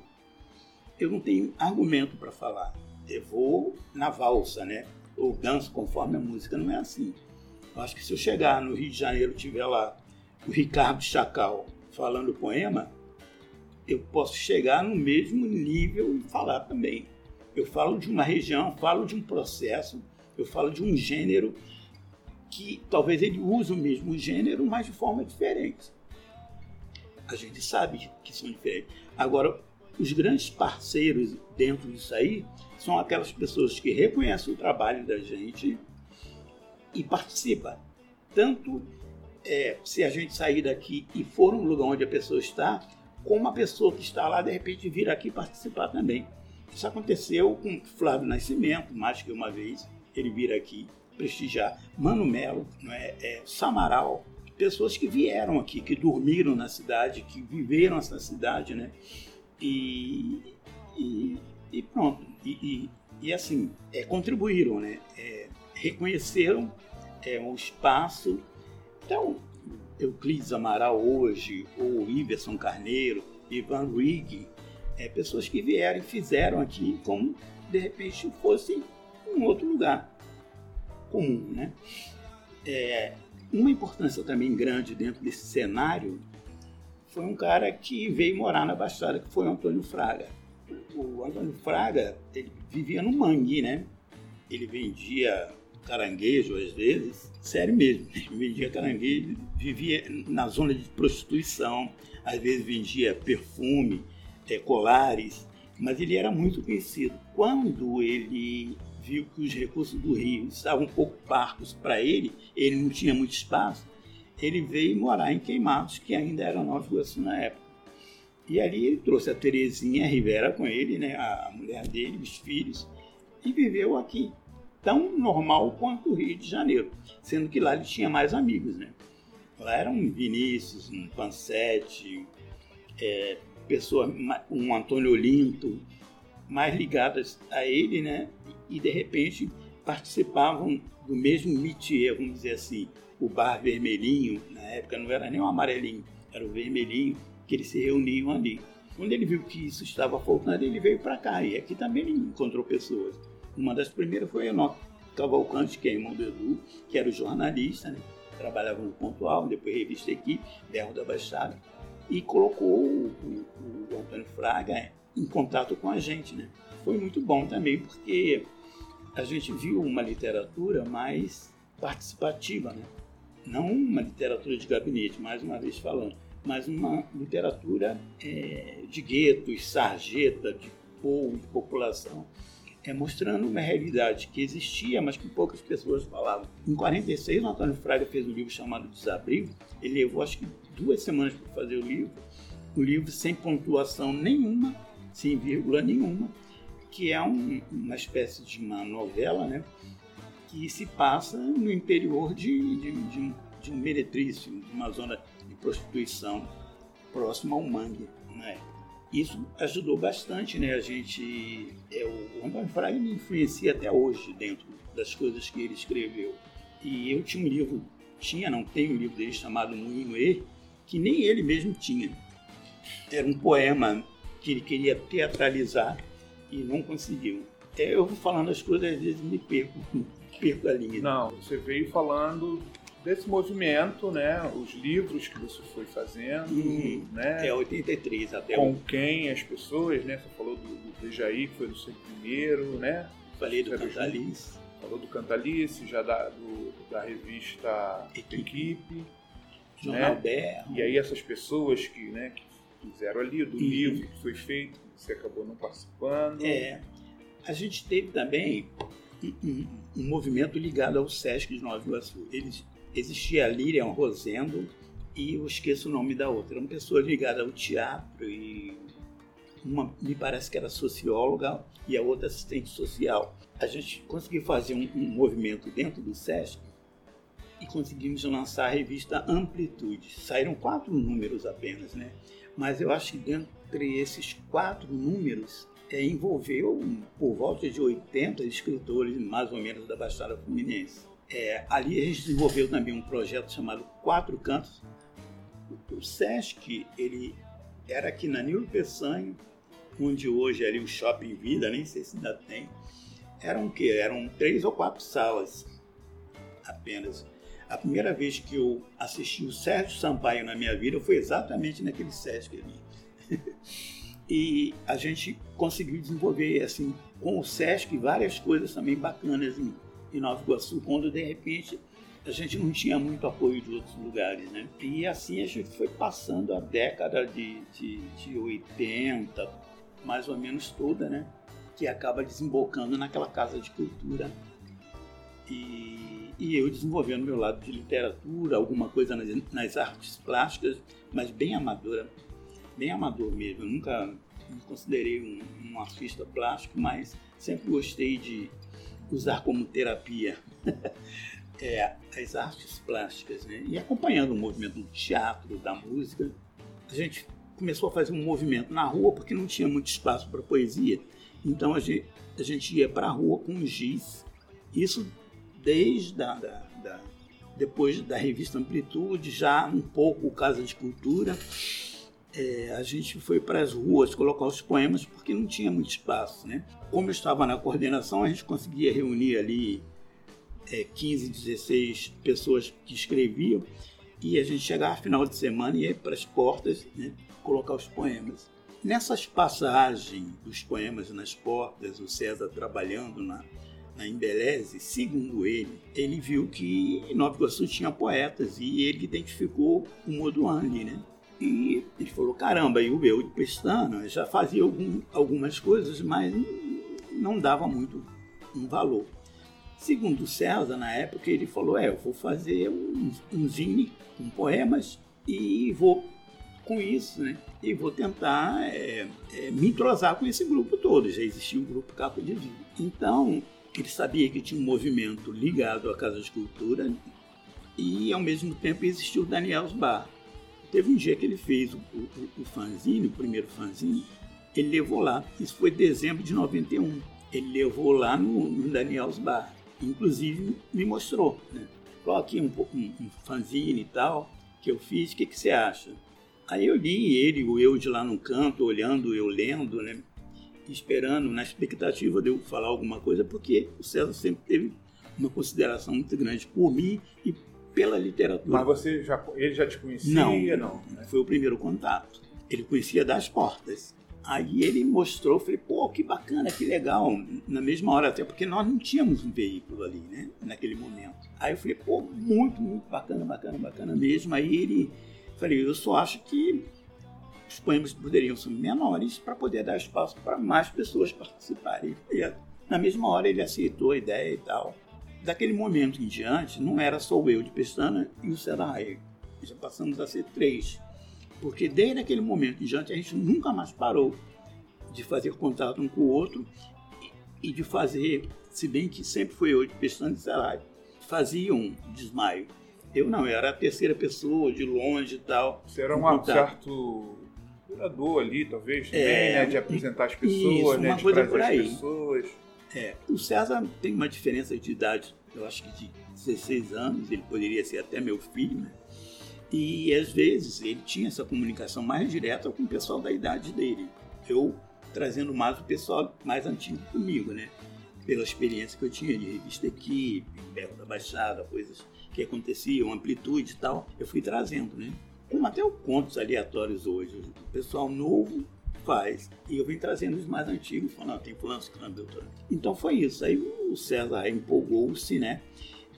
eu não tenho argumento para falar eu vou na valsa, né? Ou danço conforme a música, não é assim. Eu acho que se eu chegar no Rio de Janeiro e tiver lá o Ricardo Chacal falando poema, eu posso chegar no mesmo nível e falar também. Eu falo de uma região, falo de um processo, eu falo de um gênero que talvez ele use o mesmo gênero, mas de forma diferente. A gente sabe que são diferentes. Agora, os grandes parceiros dentro disso aí são aquelas pessoas que reconhecem o trabalho da gente e participam. Tanto é, se a gente sair daqui e for um lugar onde a pessoa está, como a pessoa que está lá de repente vir aqui participar também. Isso aconteceu com Flávio Nascimento, mais que uma vez, ele vir aqui prestigiar. Mano Melo, é, é, Samaral, pessoas que vieram aqui, que dormiram na cidade, que viveram essa cidade, né? E, e, e pronto. E, e, e, assim, é, contribuíram, né? É, reconheceram é, um espaço. Então, Euclides Amaral hoje, ou Iverson Carneiro, Ivan Rigg, é, pessoas que vieram e fizeram aqui como de repente fosse um outro lugar comum, né? É, uma importância também grande dentro desse cenário foi um cara que veio morar na Baixada, que foi o Antônio Fraga. O Antônio Fraga, ele vivia no mangue, né? Ele vendia caranguejo às vezes, sério mesmo, [LAUGHS] vendia caranguejo, vivia na zona de prostituição, às vezes vendia perfume, é, colares, mas ele era muito conhecido. Quando ele viu que os recursos do Rio estavam um pouco parcos para ele, ele não tinha muito espaço, ele veio morar em Queimados, que ainda era Nova Iguaçu na época. E ali ele trouxe a Terezinha Rivera com ele, né, a mulher dele, os filhos, e viveu aqui, tão normal quanto o Rio de Janeiro, sendo que lá ele tinha mais amigos, né? Lá era um Vinícius, um Pansete, é, pessoa, um Antônio Olinto, mais ligadas a ele, né? E de repente participavam do mesmo métier, vamos dizer assim, o bar vermelhinho, na época não era nem o amarelinho, era o vermelhinho, que eles se reuniam ali. Quando ele viu que isso estava faltando, ele veio para cá. E aqui também ele encontrou pessoas. Uma das primeiras foi Enoque Cavalcante, que é irmão do Edu, que era o jornalista, né? trabalhava no Pontual, depois revista Equipe, Berro da Baixada, e colocou o, o, o Antônio Fraga em contato com a gente. Né? Foi muito bom também, porque a gente viu uma literatura mais participativa, né? não uma literatura de gabinete, mais uma vez falando, mas uma literatura é, de guetos, sarjeta, de povo, de população, é, mostrando uma realidade que existia, mas que poucas pessoas falavam. Em 46, o Antônio Fraga fez um livro chamado Desabrigo. Ele levou, acho que, duas semanas para fazer o livro. Um livro sem pontuação nenhuma, sem vírgula nenhuma, que é um, uma espécie de uma novela, né? Que se passa no interior de, de, de, um, de um meretrício, de uma zona de prostituição próximo ao mangue, né? isso ajudou bastante, né? A gente, é, o Antônio Fraga me influencia até hoje dentro das coisas que ele escreveu. E eu tinha um livro, tinha, não tem um livro dele chamado Moinho E, que nem ele mesmo tinha. Era um poema que ele queria teatralizar e não conseguiu. Até eu vou falando as coisas, às vezes me perco, [LAUGHS] perco a linha. Não, você veio falando desse movimento, né? Os livros que você foi fazendo, uhum. né? É 83 até Com o... quem as pessoas, né? Você falou do, do Dejaí, que foi do seu primeiro, né? Falei do Cantalice. Falou do Cantalice, já da, do, da revista Equipe. Equipe Jornal né? Berro. E aí essas pessoas que, né, que fizeram ali, do uhum. livro que foi feito, você acabou não participando. É. A gente teve também um, um, um movimento ligado ao Sesc de Nova Iguaçu. Eles existia a Lilian Rosendo e eu esqueço o nome da outra. Era uma pessoa ligada ao teatro e uma me parece que era socióloga e a outra assistente social. A gente conseguiu fazer um, um movimento dentro do SESC e conseguimos lançar a revista Amplitude. Saíram quatro números apenas, né? Mas eu acho que dentre esses quatro números é, envolveu por volta de 80 escritores, mais ou menos, da Baixada Fluminense. É, ali a gente desenvolveu também um projeto chamado Quatro Cantos. O, SESC, ele era aqui na Nilo Peçanha, onde hoje é o Shopping Vida, nem sei se ainda tem. Eram o quê? Eram três ou quatro salas apenas. A primeira vez que eu assisti o Sérgio Sampaio na minha vida foi exatamente naquele SESC ali. [LAUGHS] e a gente conseguiu desenvolver, assim, com o SESC, várias coisas também bacanas em, em Nova Iguaçu, quando de repente a gente não tinha muito apoio de outros lugares, né? E assim a gente foi passando a década de, de, de 80, mais ou menos toda, né? Que acaba desembocando naquela casa de cultura. E, e eu desenvolvendo meu lado de literatura, alguma coisa nas, nas artes plásticas, mas bem amadora, bem amador mesmo. Eu nunca me considerei um, um artista plástico, mas sempre gostei de usar como terapia [LAUGHS] é, as artes plásticas. Né? E acompanhando o movimento do teatro, da música, a gente começou a fazer um movimento na rua porque não tinha muito espaço para poesia. Então a gente, a gente ia para a rua com giz. Isso desde a, da, da, depois da revista Amplitude, já um pouco Casa de Cultura. É, a gente foi para as ruas colocar os poemas porque não tinha muito espaço. Né? Como eu estava na coordenação, a gente conseguia reunir ali é, 15, 16 pessoas que escreviam e a gente chegava final de semana e ia para as portas né, colocar os poemas. Nessas passagens dos poemas nas portas, o César trabalhando na, na Embeleze, segundo ele, ele viu que Nova Iguaçu tinha poetas e ele identificou o Moduani, né? E ele falou, caramba, e o eu de Pestana já fazia algum, algumas coisas, mas não dava muito um valor. Segundo César, na época, ele falou, é, eu vou fazer um, um zine com poemas e vou com isso, né? E vou tentar é, é, me entrosar com esse grupo todo. Já existia o grupo Capa de Vinho. Então, ele sabia que tinha um movimento ligado à Casa de Cultura e, ao mesmo tempo, existiu o Daniel Bar. Teve um dia que ele fez o, o, o fanzine, o primeiro fanzine, ele levou lá. Isso foi dezembro de 91. Ele levou lá no, no Daniel's Bar. Inclusive, me mostrou. Né? Falou aqui um, um, um fanzine e tal, que eu fiz, o que, que você acha? Aí eu li ele, o eu de lá no canto, olhando, eu lendo, né? Esperando, na expectativa de eu falar alguma coisa, porque o César sempre teve uma consideração muito grande por mim e pela literatura. Mas você já, ele já te conhecia? Não, não né? foi o primeiro contato. Ele conhecia das portas. Aí ele mostrou, falei, pô, que bacana, que legal. Na mesma hora, até porque nós não tínhamos um veículo ali, né? Naquele momento. Aí eu falei, pô, muito, muito bacana, bacana, bacana mesmo. Aí ele, falei, eu só acho que os poemas poderiam ser menores para poder dar espaço para mais pessoas participarem. E na mesma hora ele aceitou a ideia e tal. Daquele momento em diante, não era só eu de Pestana e o Serai. Já passamos a ser três. Porque desde aquele momento em diante a gente nunca mais parou de fazer contato um com o outro e de fazer, se bem que sempre foi eu de Pestana e Sarai, faziam desmaio. Eu não, eu era a terceira pessoa, de longe e tal. Você era um certo curador ali, talvez, também, é, né? De apresentar as pessoas, isso, né? de trazer as pessoas. É, o César tem uma diferença de idade, eu acho que de 16 anos, ele poderia ser até meu filho, né? E às vezes ele tinha essa comunicação mais direta com o pessoal da idade dele. Eu trazendo mais o pessoal mais antigo comigo, né? Pela experiência que eu tinha de revista equipe, Berro da Baixada, coisas que aconteciam, amplitude e tal, eu fui trazendo, né? Como até o contos aleatórios hoje, o pessoal novo faz. E eu vim trazendo os mais antigos, falando, tem fulano, ciclano, doutor. Então foi isso. Aí o César empolgou-se, né?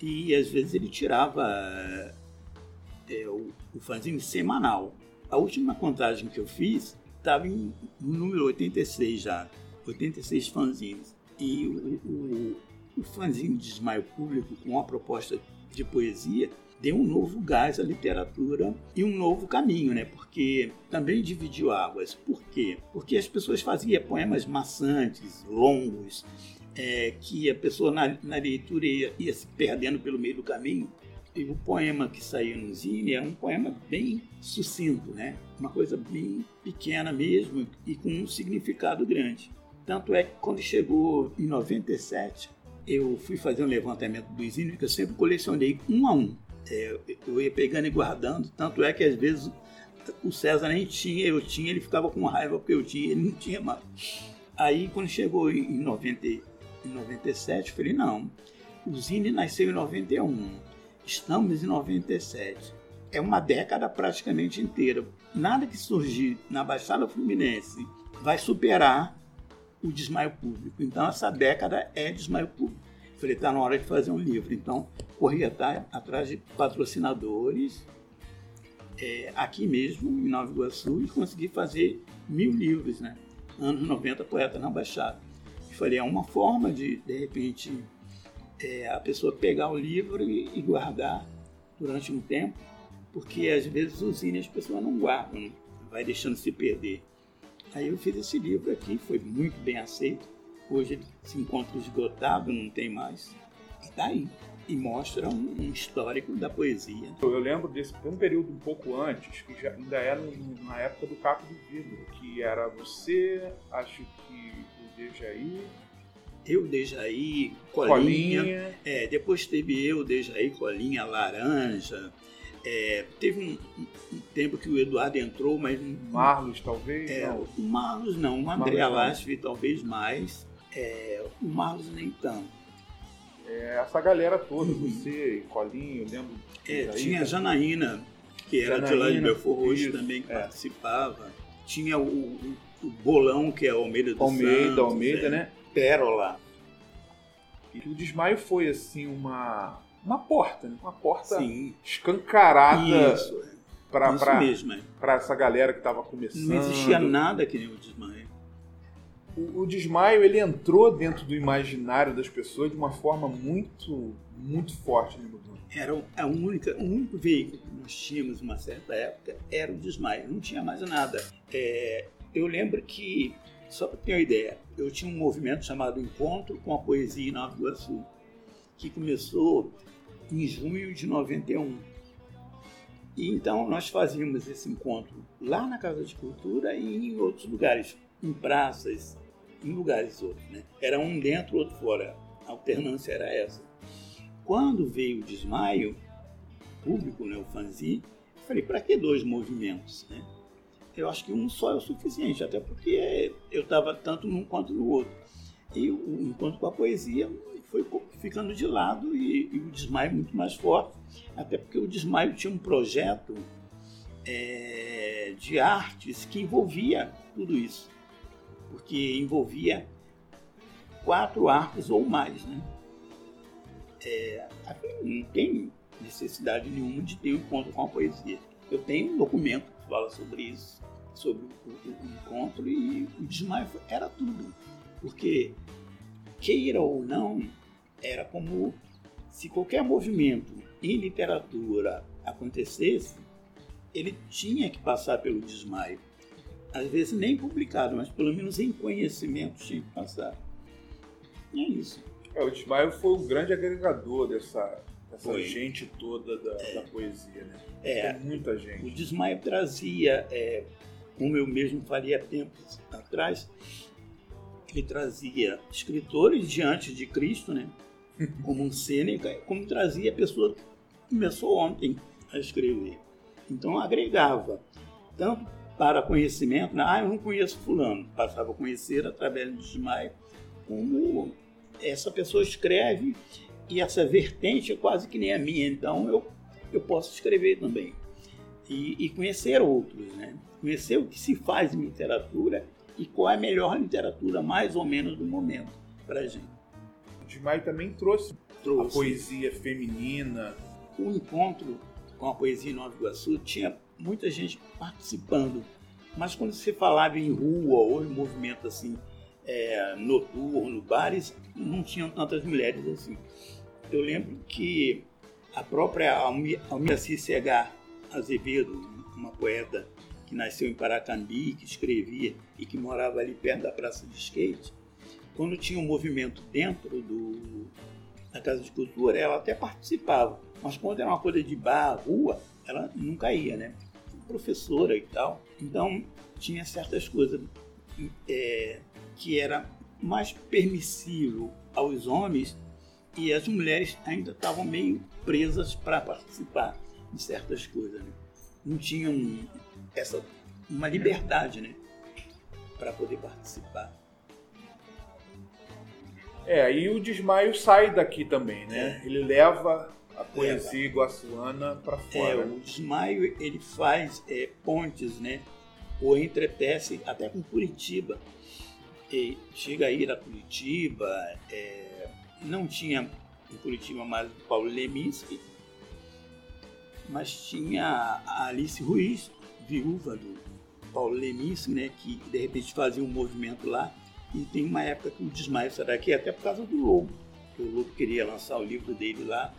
E às vezes ele tirava é, o, o fanzine semanal. A última contagem que eu fiz estava em número 86 já, 86 fanzines. E o, o, o fanzine de Desmaio Público, com a proposta de poesia, deu um novo gás à literatura e um novo caminho, né? Porque também dividiu águas. Por quê? Porque as pessoas faziam poemas maçantes, longos, é, que a pessoa na, na leitura ia, ia, se perdendo pelo meio do caminho. E o poema que saiu no Zine é um poema bem sucinto, né? Uma coisa bem pequena mesmo e com um significado grande. Tanto é que quando chegou em 97, eu fui fazer um levantamento do Zine que eu sempre colecionei um a um. É, eu ia pegando e guardando, tanto é que às vezes o César nem tinha, eu tinha, ele ficava com raiva porque eu tinha, ele não tinha mais. Aí quando chegou em, 90, em 97, eu falei, não, o Zine nasceu em 91 Estamos em 97. É uma década praticamente inteira. Nada que surgir na Baixada Fluminense vai superar o desmaio público. Então, essa década é desmaio público. Falei, está na hora de fazer um livro. Então, corri atrás de patrocinadores é, aqui mesmo, em Nova Iguaçu, e consegui fazer mil livros, né? Anos 90, Poeta na Baixada. E falei, é uma forma de, de repente, é, a pessoa pegar o livro e, e, guardar durante um tempo, porque às vezes os zine as pessoas não guardam, vai deixando se perder. Aí eu fiz esse livro aqui, foi muito bem aceito. Hoje ele se encontra esgotado, não tem mais. E tá aí. E mostra um, histórico da poesia. Eu lembro desse um período um pouco antes, que já, ainda era na época do Capo do Vidro, que era você, acho que o Dejaí, eu, Dejaí, Colinha. Colinha. É, depois teve eu, Dejaí, Colinha, Laranja. É, teve um, um, tempo que o Eduardo entrou, mas. Marlos, talvez? É, não. O Marlos não, o André Alasfi talvez mais. É, o Marlos nem tanto. É, essa galera toda, uhum. você, Colinho, lembro. É, tinha a Janaína, que era Janaína, de lá de Belfort Roxo também, que é. participava. Tinha o, o, o, Bolão, que é Almeida do Almeida, Santos. Almeida, é. né? pérola. E o desmaio foi assim uma uma porta, né? uma porta Sim. escancarada para é. essa galera que estava começando. Não existia nada que nem o desmaio. O, o, desmaio ele entrou dentro do imaginário das pessoas de uma forma muito muito forte, né, Era a única, o único veículo que nós tínhamos uma certa época era o desmaio, não tinha mais nada. É, eu lembro que só para ter uma ideia, eu tinha um movimento chamado Encontro com a Poesia em Nova Iguaçu, que começou em junho de 91. E então nós fazíamos esse encontro lá na Casa de Cultura e em outros lugares, em praças, em lugares outros. Né? Era um dentro, outro fora. A alternância era essa. Quando veio o desmaio público, né, o fanzine, falei, para que dois movimentos? Né? eu acho que um só é o suficiente, até porque eu estava tanto num quanto no outro. E o encontro com a poesia foi ficando de lado e, e, o desmaio muito mais forte, até porque o desmaio tinha um projeto é, de artes que envolvia tudo isso, porque envolvia quatro artes ou mais, né? É, não tem necessidade nenhuma de ter um encontro com a poesia. Eu tenho um documento que fala sobre isso, sobre o, o, o encontro e o desmaio era tudo, porque queira ou não, era como se qualquer movimento em literatura acontecesse, ele tinha que passar pelo desmaio. Às vezes nem publicado, mas pelo menos em conhecimento tinha que passar. E é isso. É, o desmaio foi um grande agregador dessa, gente toda da, é. da, poesia, né? É, Tem muita gente. O desmaio trazia, é, como eu mesmo faria tempos atrás, ele trazia escritores de antes de Cristo, né? [LAUGHS] Como um Sêneca, como trazia a pessoa que começou ontem a escrever. Então agregava tanto para conhecimento, né? ah, eu não conheço fulano, passava a conhecer através do desmaio, como essa pessoa escreve e essa vertente é quase que nem a minha, então eu, eu posso escrever também. E, e conhecer outros, né? Conhecer o que se faz em literatura e qual é a melhor literatura, mais ou menos, do momento para a gente. O Desmaio também trouxe, trouxe a poesia feminina. O encontro com a poesia em Nova Iguaçu tinha muita gente participando, mas quando se falava em rua ou em movimento assim é, noturno, bares, não tinham tantas mulheres assim. Eu lembro que a própria Almira Cicega Azevedo, uma poeta que nasceu em Paracambi, que escrevia e que morava ali perto da praça de skate, quando tinha um movimento dentro do, da Casa de Cultura, ela até participava. Mas quando era uma coisa de bar, rua, ela nunca ia, né? Professora e tal. Então, tinha certas coisas é, que era mais permissivo aos homens e as mulheres ainda estavam meio presas para participar de certas coisas. Né? Não tinham essa uma liberdade, né, para poder participar. É, aí o desmaio sai daqui também, né? É. Ele leva a poesia iguaçuana para fora. É, o desmaio ele faz é, pontes, né? Ou entretece até com Curitiba. E chega a ir a Curitiba, é, não tinha em Curitiba mais o Paulo Leminski, mas tinha a Alice Ruiz, viúva do Paulo Leminski, né, que de repente fazia um movimento lá, e tem uma época que o desmaio será daqui, até por causa do Lobo, que o Lobo queria lançar o livro dele lá,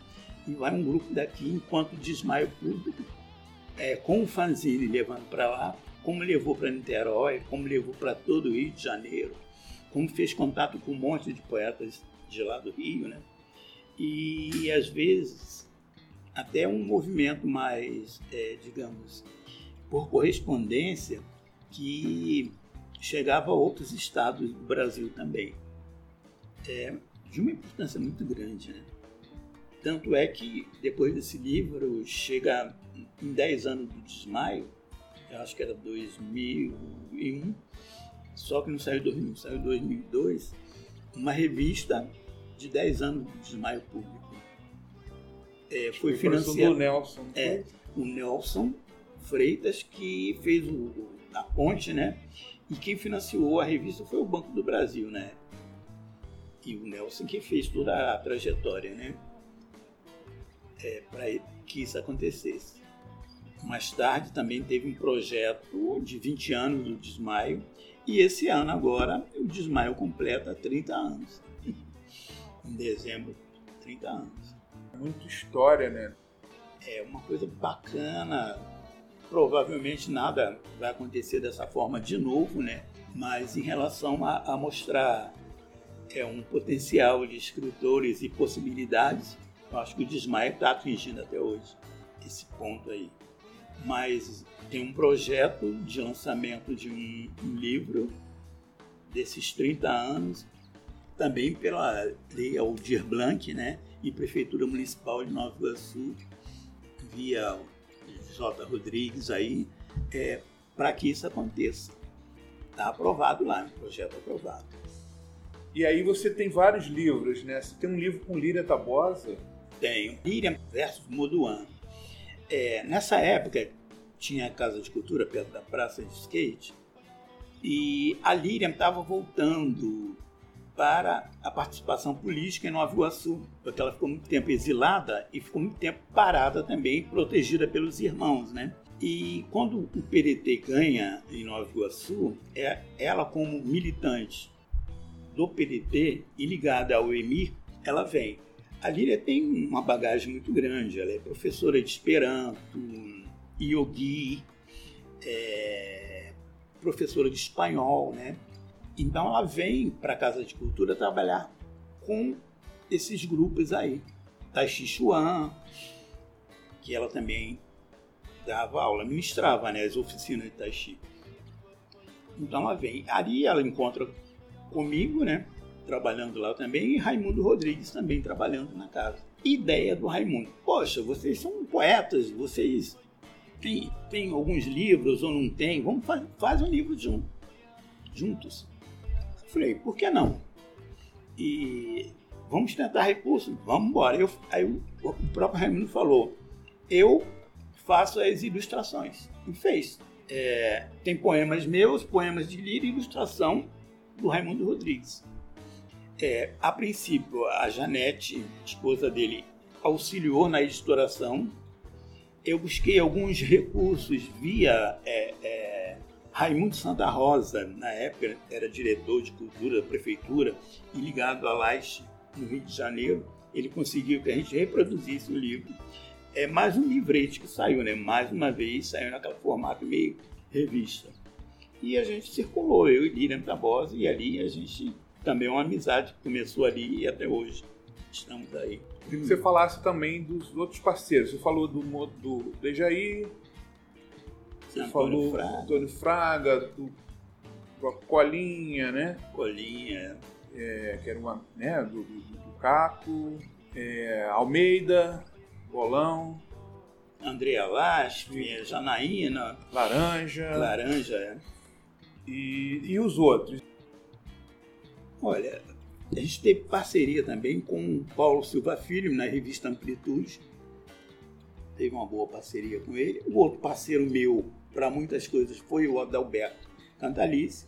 e vai um grupo daqui, enquanto o desmaio público, é, com o fanzine levando para lá, como levou para Niterói, como levou para todo o Rio de Janeiro, como fez contato com um monte de poetas de lá do Rio, né? E às vezes até um movimento mais, é, digamos, por correspondência que chegava a outros estados do Brasil também. É de uma importância muito grande, né? Tanto é que depois desse livro chega em 10 anos do desmaio, eu acho que era 2001, só que não saiu em 2001, saiu em 2002, uma revista de 10 anos do desmaio público. É, foi financiado. O Nelson. É, o Nelson Freitas que fez o, a ponte, né? E quem financiou a revista foi o Banco do Brasil, né? E o Nelson que fez toda a trajetória, né? É, para que isso acontecesse. Mais tarde também teve um projeto de 20 anos do desmaio e esse ano agora o desmaio completa 30 anos. em dezembro, 30 anos. Muita história, né? É uma coisa bacana. Provavelmente nada vai acontecer dessa forma de novo, né? Mas em relação a, a mostrar é, um potencial de escritores e possibilidades, eu acho que o desmaio está atingindo até hoje esse ponto aí mas tem um projeto de lançamento de um, um livro desses 30 anos, também pela lei Aldir Blanc, né, e Prefeitura Municipal de Nova Iguaçu, via J. Rodrigues aí, é, para que isso aconteça. Está aprovado lá, um projeto aprovado. E aí você tem vários livros, né? Você tem um livro com Líria Tabosa. Tenho. Líria versus Moduan. É, nessa época, tinha a Casa de Cultura perto da praça de skate, e a Líria estava voltando para a participação política em Nova Iguaçu, porque ela ficou muito tempo exilada e ficou muito tempo parada também, protegida pelos irmãos, né? E quando o PDT ganha em Nova Iguaçu, é ela como militante do PDT e ligada ao EMIR, ela vem. A Líria tem uma bagagem muito grande, ela é professora de Esperanto, yogi, é, professora de espanhol, né? Então ela vem para a Casa de Cultura trabalhar com esses grupos aí. Tai Chi Chuan, que ela também dava aula, ministrava né, as oficinas de Tai Chi. Então ela vem. Ali ela encontra comigo, né? Trabalhando lá também, e Raimundo Rodrigues também trabalhando na casa. Ideia do Raimundo. Poxa, vocês são poetas, vocês têm, têm alguns livros ou não têm? Vamos fazer faz um livro junto, juntos. Falei, por que não? E vamos tentar recurso, vamos embora. Eu, aí o, o próprio Raimundo falou, eu faço as ilustrações. E fez. É, tem poemas meus, poemas de Lira e ilustração do Raimundo Rodrigues. É, a princípio, a Janete, esposa dele, auxiliou na editoração. Eu busquei alguns recursos via é, é, Raimundo Santa Rosa, na época era diretor de cultura da prefeitura e ligado à LAIS no Rio de Janeiro. Ele conseguiu que a gente reproduzisse o livro. É mais um livrete que saiu, né? Mais uma vez saiu naquele formato meio revista. E a gente circulou, eu e Lilian Tabosa, e ali a gente também é uma amizade que começou ali e até hoje estamos aí. Queria que você falasse também dos outros parceiros. Você falou do, do Dejaí, você Antônio falou Fraga. do Antônio Fraga, do, do Colinha, né? Colinha. É, que era uma, né, do, do, do Caco, é, Almeida, Bolão. Andrea Laspe, Janaína. Laranja. Laranja, é. E, e os outros? Olha, a gente teve parceria também com o Paulo Silva Filho na revista Amplitude. Teve uma boa parceria com ele. O outro parceiro meu para muitas coisas foi o Adalberto Cantalice,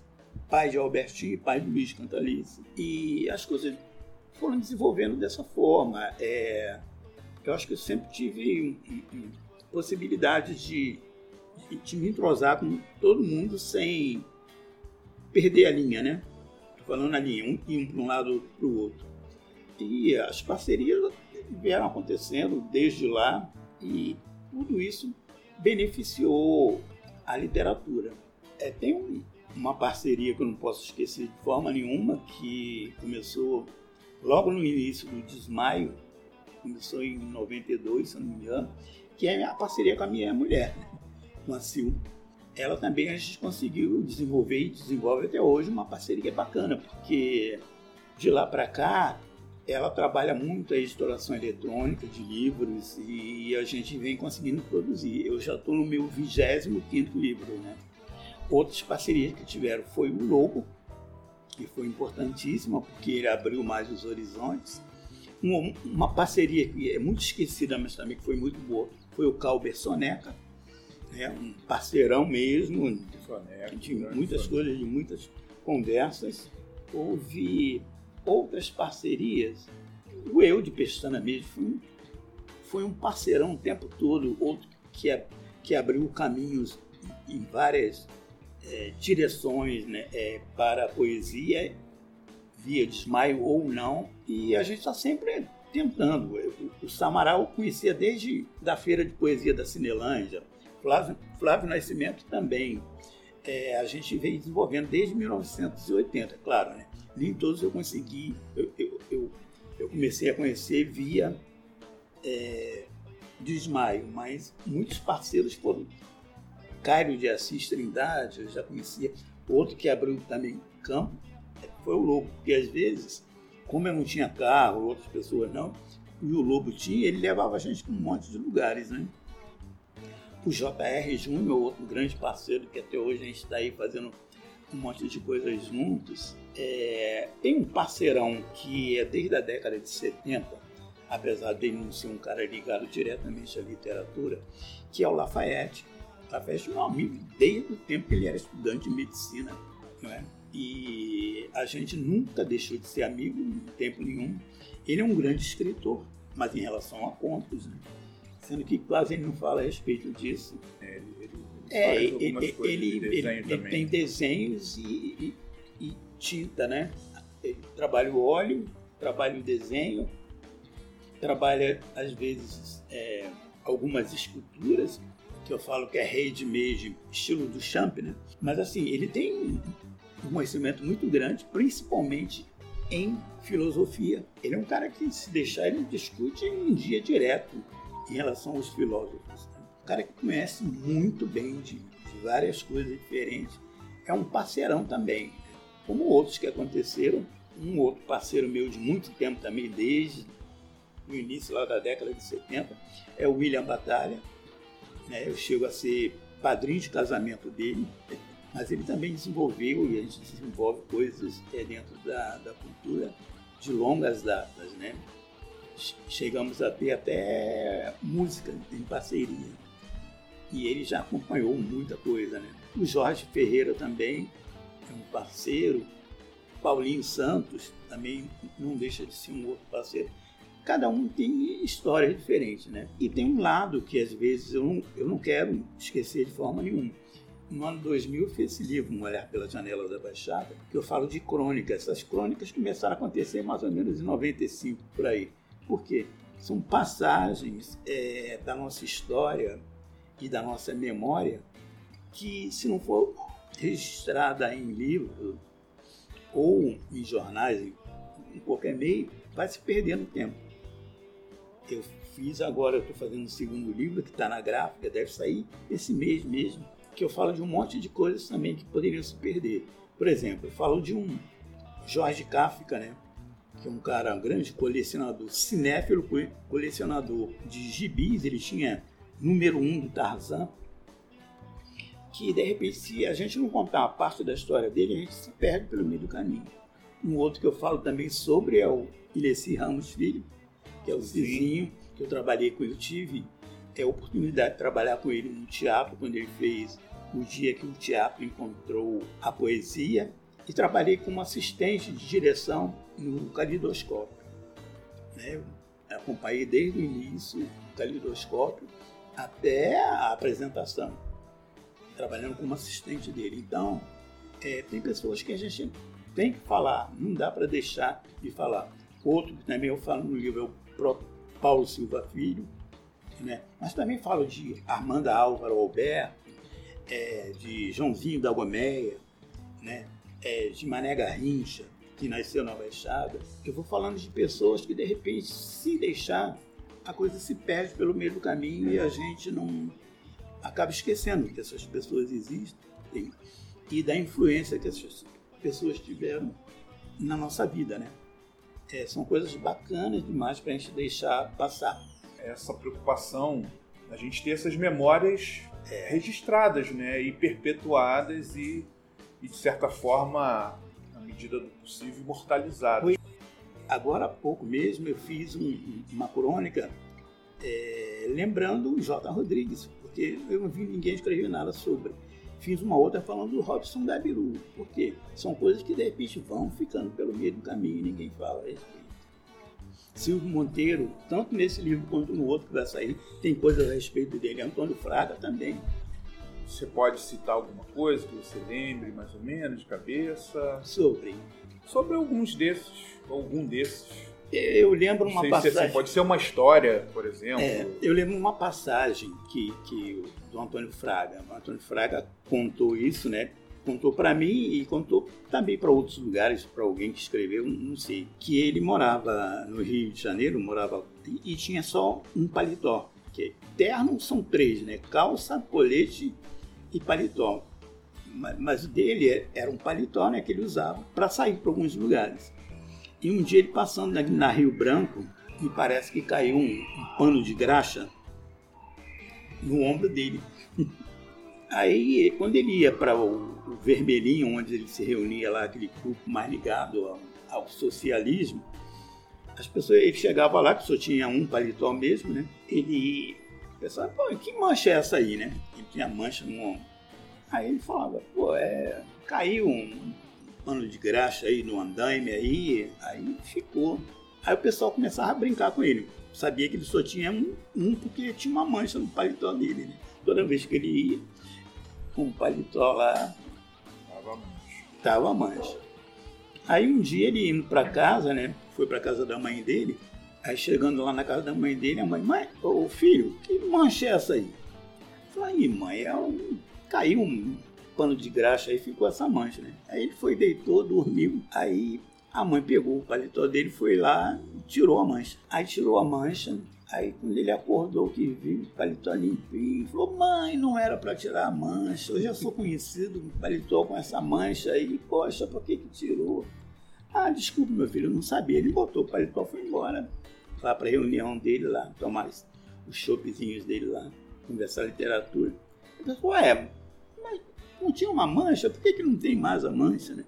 pai de Albertinho e pai do Luiz Cantalice. E as coisas foram desenvolvendo dessa forma. É, eu acho que eu sempre tive possibilidade de, de me entrosar com todo mundo sem perder a linha, né? Falando a linha, um ir para um lado para o outro. E as parcerias vieram acontecendo desde lá e tudo isso beneficiou a literatura. É, tem um, uma parceria que eu não posso esquecer de forma nenhuma, que começou logo no início do Desmaio, começou em 92, se não me engano, que é a parceria com a minha mulher, com a Sil. Ela também a gente conseguiu desenvolver e desenvolve até hoje uma parceria bacana, porque de lá para cá ela trabalha muito a editoração eletrônica de livros e a gente vem conseguindo produzir. Eu já estou no meu 25 livro, né? Outras parcerias que tiveram foi o Lobo, que foi importantíssima porque ele abriu mais os horizontes. Uma, uma parceria que é muito esquecida, mas também que foi muito boa, foi o Calber Soneca, né? um parceirão mesmo, de muitas Soneca. coisas, de muitas conversas. Houve outras parcerias. O Eu de Pestana mesmo foi um, foi um parceirão o tempo todo, outro que, é, que abriu caminhos em várias é, direções né, é, para a poesia, via desmaio ou não, e a gente está sempre tentando. O, Samará eu conhecia desde da Feira de Poesia da Cinelândia, Flávio, Flávio Nascimento também. É, a gente veio desenvolvendo desde 1980, claro, né? nem todos eu consegui, eu, eu, eu, eu comecei a conhecer via é, desmaio, mas muitos parceiros foram. Cairo de Assis Trindade, eu já conhecia, outro que abriu também campo, foi o Lobo, porque às vezes, como eu não tinha carro, outras pessoas não, e o Lobo tinha, ele levava a gente para um monte de lugares, né? O JR Júnior, outro grande parceiro que até hoje a gente está aí fazendo um monte de coisas juntos. É, tem um parceirão que é desde a década de 70, apesar de não ser um cara ligado diretamente à literatura, que é o Lafayette. Lafayette é meu amigo desde o tempo que ele era estudante de medicina. Não é? E a gente nunca deixou de ser amigo em tempo nenhum. Ele é um grande escritor, mas em relação a contos, né? Sendo que quase ele não fala a respeito disso. É, ele, é, ele, ele, ele, tem desenhos e, e, e, tinta, né? Ele trabalha o óleo, trabalha o desenho, trabalha às vezes é, algumas esculturas, que eu falo que é handmade, estilo do Champ, né? Mas assim, ele tem um conhecimento muito grande, principalmente em filosofia. Ele é um cara que, se deixar, ele discute um dia direto em relação aos filósofos. Um cara que conhece muito bem de, de várias coisas diferentes. É um parceirão também, como outros que aconteceram. Um outro parceiro meu de muito tempo também, desde o início lá da década de 70, é o William Batalha. Né? Eu chego a ser padrinho de casamento dele mas ele também desenvolveu, e a gente desenvolve coisas é, dentro da, da cultura de longas datas, né? Chegamos a ter até música em parceria. E ele já acompanhou muita coisa, né? O Jorge Ferreira também é um parceiro. Paulinho Santos também não deixa de ser um outro parceiro. Cada um tem histórias diferentes, né? E tem um lado que às vezes eu não, eu não quero esquecer de forma nenhuma no ano 2000 eu fiz esse livro, Um Olhar pela Janela da Baixada, que eu falo de crônicas. Essas crônicas começaram a acontecer mais ou menos em 95, por aí. Por quê? São passagens é, da nossa história e da nossa memória que, se não for registrada em livro ou em jornais, em qualquer meio, vai se perdendo tempo. Eu fiz agora, eu estou fazendo um segundo livro que está na gráfica, deve sair esse mês mesmo que eu falo de um monte de coisas também que poderiam se perder. Por exemplo, eu falo de um Jorge Kafka, né? Que é um cara um grande colecionador, cinéfilo colecionador de gibis, ele tinha número um do Tarzan, que de repente, se a gente não contar a parte da história dele, a gente se perde pelo meio do caminho. Um outro que eu falo também sobre é o Ilessi Ramos Filho, que é o vizinho que eu trabalhei com ele, tive a oportunidade de trabalhar com ele no teatro, quando ele fez o dia que o teatro encontrou a poesia e trabalhei como assistente de direção no Calidoscópio. Né? Acompanhei desde o início do Calidoscópio até a apresentação, trabalhando como assistente dele. Então, é, tem pessoas que a gente tem que falar, não dá para deixar de falar. Outro que também eu falo no livro é o próprio Paulo Silva Filho, né? mas também falo de Armanda Álvaro Alberto, é, de Joãozinho da Gomeia, né? É, de Mané Garrincha, que nasceu na Baixada. Eu vou falando de pessoas que, de repente, se deixar, a coisa se perde pelo meio do caminho e a gente não acaba esquecendo que essas pessoas existem e da influência que essas pessoas tiveram na nossa vida, né? É, são coisas bacanas demais para a gente deixar passar. Essa preocupação, a gente ter essas memórias é, registradas né, e perpetuadas e, e, de certa forma, medida do possível, imortalizadas. Agora há pouco mesmo eu fiz um, uma crônica é, lembrando o J. Rodrigues, porque eu não vi ninguém escrever nada sobre. Fiz uma outra falando do Robson Gabiru, porque são coisas que de repente vão ficando pelo meio do caminho e ninguém fala a respeito. Silvio Monteiro, tanto nesse livro quanto no outro que vai sair, tem coisas a respeito dele. Antônio Fraga também. Você pode citar alguma coisa que você lembre mais ou menos de cabeça? Sobre? Sobre alguns desses, algum desses. Eu lembro uma assim, passagem. Assim, pode ser uma história, por exemplo. É, eu lembro uma passagem que, que do Antônio Fraga. O Antônio Fraga contou isso, né? contou para mim e contou também para outros lugares, para alguém que escreveu, não sei, que ele morava no Rio de Janeiro, morava e, e tinha só um paletó. Que terno são três, né? Calça, colete e paletó. Mas, dele era um paletó, né, que ele usava para sair para alguns lugares. E um dia ele passando na, na Rio Branco, me parece que caiu um, um pano de graxa no ombro dele. [LAUGHS] Aí, quando ele ia para o, o, Vermelhinho, onde ele se reunia lá, aquele grupo mais ligado ao, ao socialismo, as pessoas, ele chegava lá, que só tinha um paletó mesmo, né? Ele pensava, pô, que mancha é essa aí, né? Ele tinha mancha no ombro. Aí ele falava, pô, é, caiu um pano de graxa aí no andaime aí, aí ficou. Aí o pessoal começava a brincar com ele. Sabia que ele só tinha um, um porque tinha uma mancha no paletó dele, né? Toda vez que ele ia com o paletó lá, tava mancha. Tava mancha. Aí um dia ele indo para casa, né? Foi para casa da mãe dele. Aí chegando lá na casa da mãe dele, a mãe, mãe, ô filho, que mancha é essa aí? Falei, mãe, é um, caiu um pano de graxa aí, ficou essa mancha, né? Aí ele foi, deitou, dormiu. Aí a mãe pegou o paletó dele, foi lá e tirou a mancha. Aí tirou a mancha, Aí quando ele acordou que viu o paletó limpinho, falou, mãe, não era para tirar a mancha, eu já sou conhecido paletó com essa mancha aí, poxa, por que que tirou? Ah, desculpa meu filho, eu não sabia. Ele botou o paletó foi embora lá para a reunião dele lá, tomar os chopezinhos dele lá, conversar literatura. Ele falou, ué, mas não tinha uma mancha, por que, que não tem mais a mancha, né?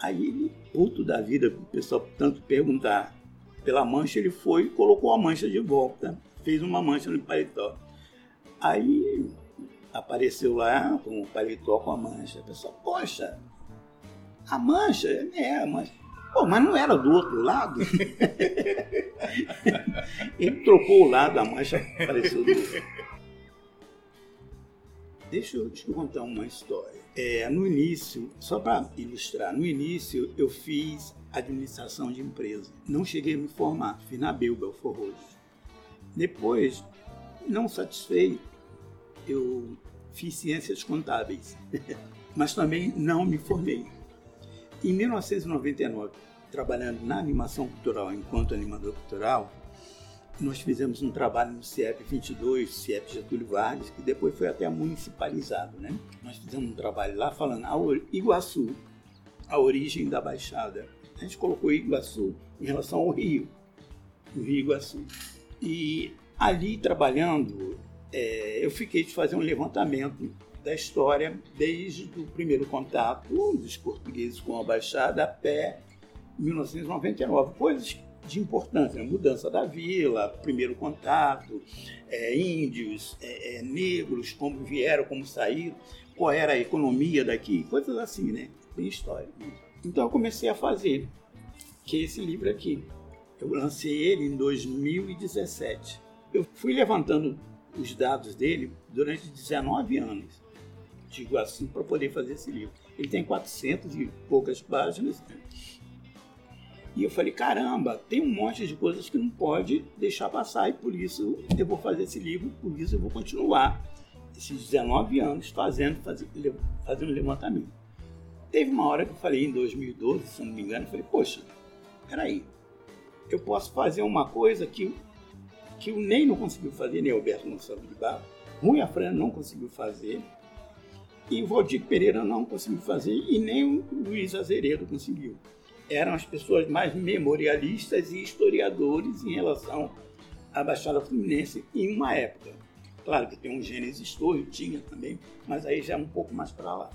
Aí ele, puto da vida, o pessoal tanto perguntar, pela mancha, ele foi e colocou a mancha de volta. Fez uma mancha no paletó. Aí apareceu lá com o paletó com a mancha. A pessoa, poxa, a mancha? É, a mancha. Pô, mas não era do outro lado? [LAUGHS] ele trocou o lado, a mancha apareceu do outro. Deixa eu, eu contar uma história. É, no início, só para ilustrar, no início eu fiz administração de empresa. Não cheguei a me formar, fiz na Bilba, Belfor Depois, não satisfeito, eu fiz ciências contábeis, [LAUGHS] mas também não me formei. Em 1999, trabalhando na animação cultural enquanto animador cultural, nós fizemos um trabalho no CIEP 22, CIEP Getúlio Vargas, que depois foi até municipalizado, né? Nós fizemos um trabalho lá falando a Iguaçu, a origem da Baixada a gente colocou Iguaçu em relação ao Rio, o Rio Iguaçu. E ali trabalhando, é, eu fiquei de fazer um levantamento da história desde o primeiro contato dos portugueses com a Baixada até 1999. Coisas de importância, mudança da vila, primeiro contato, é, índios, é, é, negros, como vieram, como saíram, qual era a economia daqui, coisas assim, né? Tem história. Então eu comecei a fazer, que é esse livro aqui. Eu lancei ele em 2017. Eu fui levantando os dados dele durante 19 anos, assim, para poder fazer esse livro. Ele tem 400 e poucas páginas. E eu falei, caramba, tem um monte de coisas que não pode deixar passar e por isso eu vou fazer esse livro, por isso eu vou continuar esses 19 anos fazendo, fazendo, levantamento. Teve uma hora que eu falei, em 2012, se não me engano, eu falei, poxa, peraí, eu posso fazer uma coisa que, que o Ney não conseguiu fazer, nem o Alberto Gonçalves de Barro, Rui Afran não conseguiu fazer, e o Valdir Pereira não conseguiu fazer, e nem o Luiz Azeredo conseguiu. Eram as pessoas mais memorialistas e historiadores em relação à Baixada Fluminense em uma época. Claro que tem um Gênesis histórico, tinha também, mas aí já é um pouco mais para lá.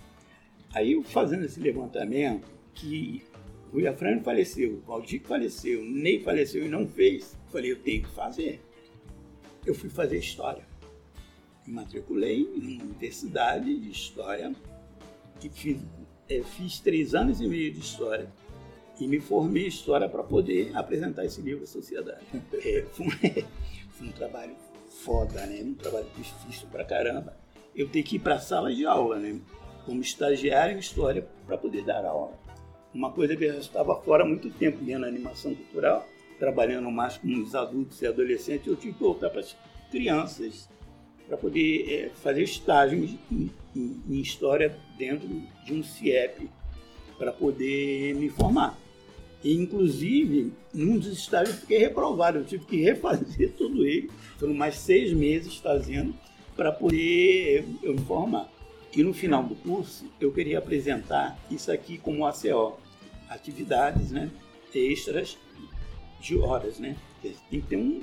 Aí, fazendo esse levantamento, que Rui Afrânio faleceu, Valdir faleceu, Ney faleceu e não fez, falei, eu tenho que fazer. Eu fui fazer História. Me matriculei em universidade de História e fiz, é, fiz três anos e meio de História e me formei em História para poder apresentar esse livro à sociedade. [LAUGHS] É, foi, um, [LAUGHS] foi um trabalho foda, né? Um trabalho difícil pra caramba. Eu tenho que ir para a sala de aula, né? como estagiário em História para poder dar aula. Uma coisa que eu já estava fora há muito tempo, da animação cultural, trabalhando mais com os adultos e adolescentes, eu tive que voltar para as crianças para poder é, fazer estágio em, em, em, História dentro de um CIEP, para poder me formar. E, inclusive, num dos estágios eu fiquei reprovado, eu tive que refazer [LAUGHS] todo ele. Foram mais seis meses fazendo para poder eu me formar. E no final do curso, eu queria apresentar isso aqui como ACO, atividades né, extras de horas. Né? Tem que ter um,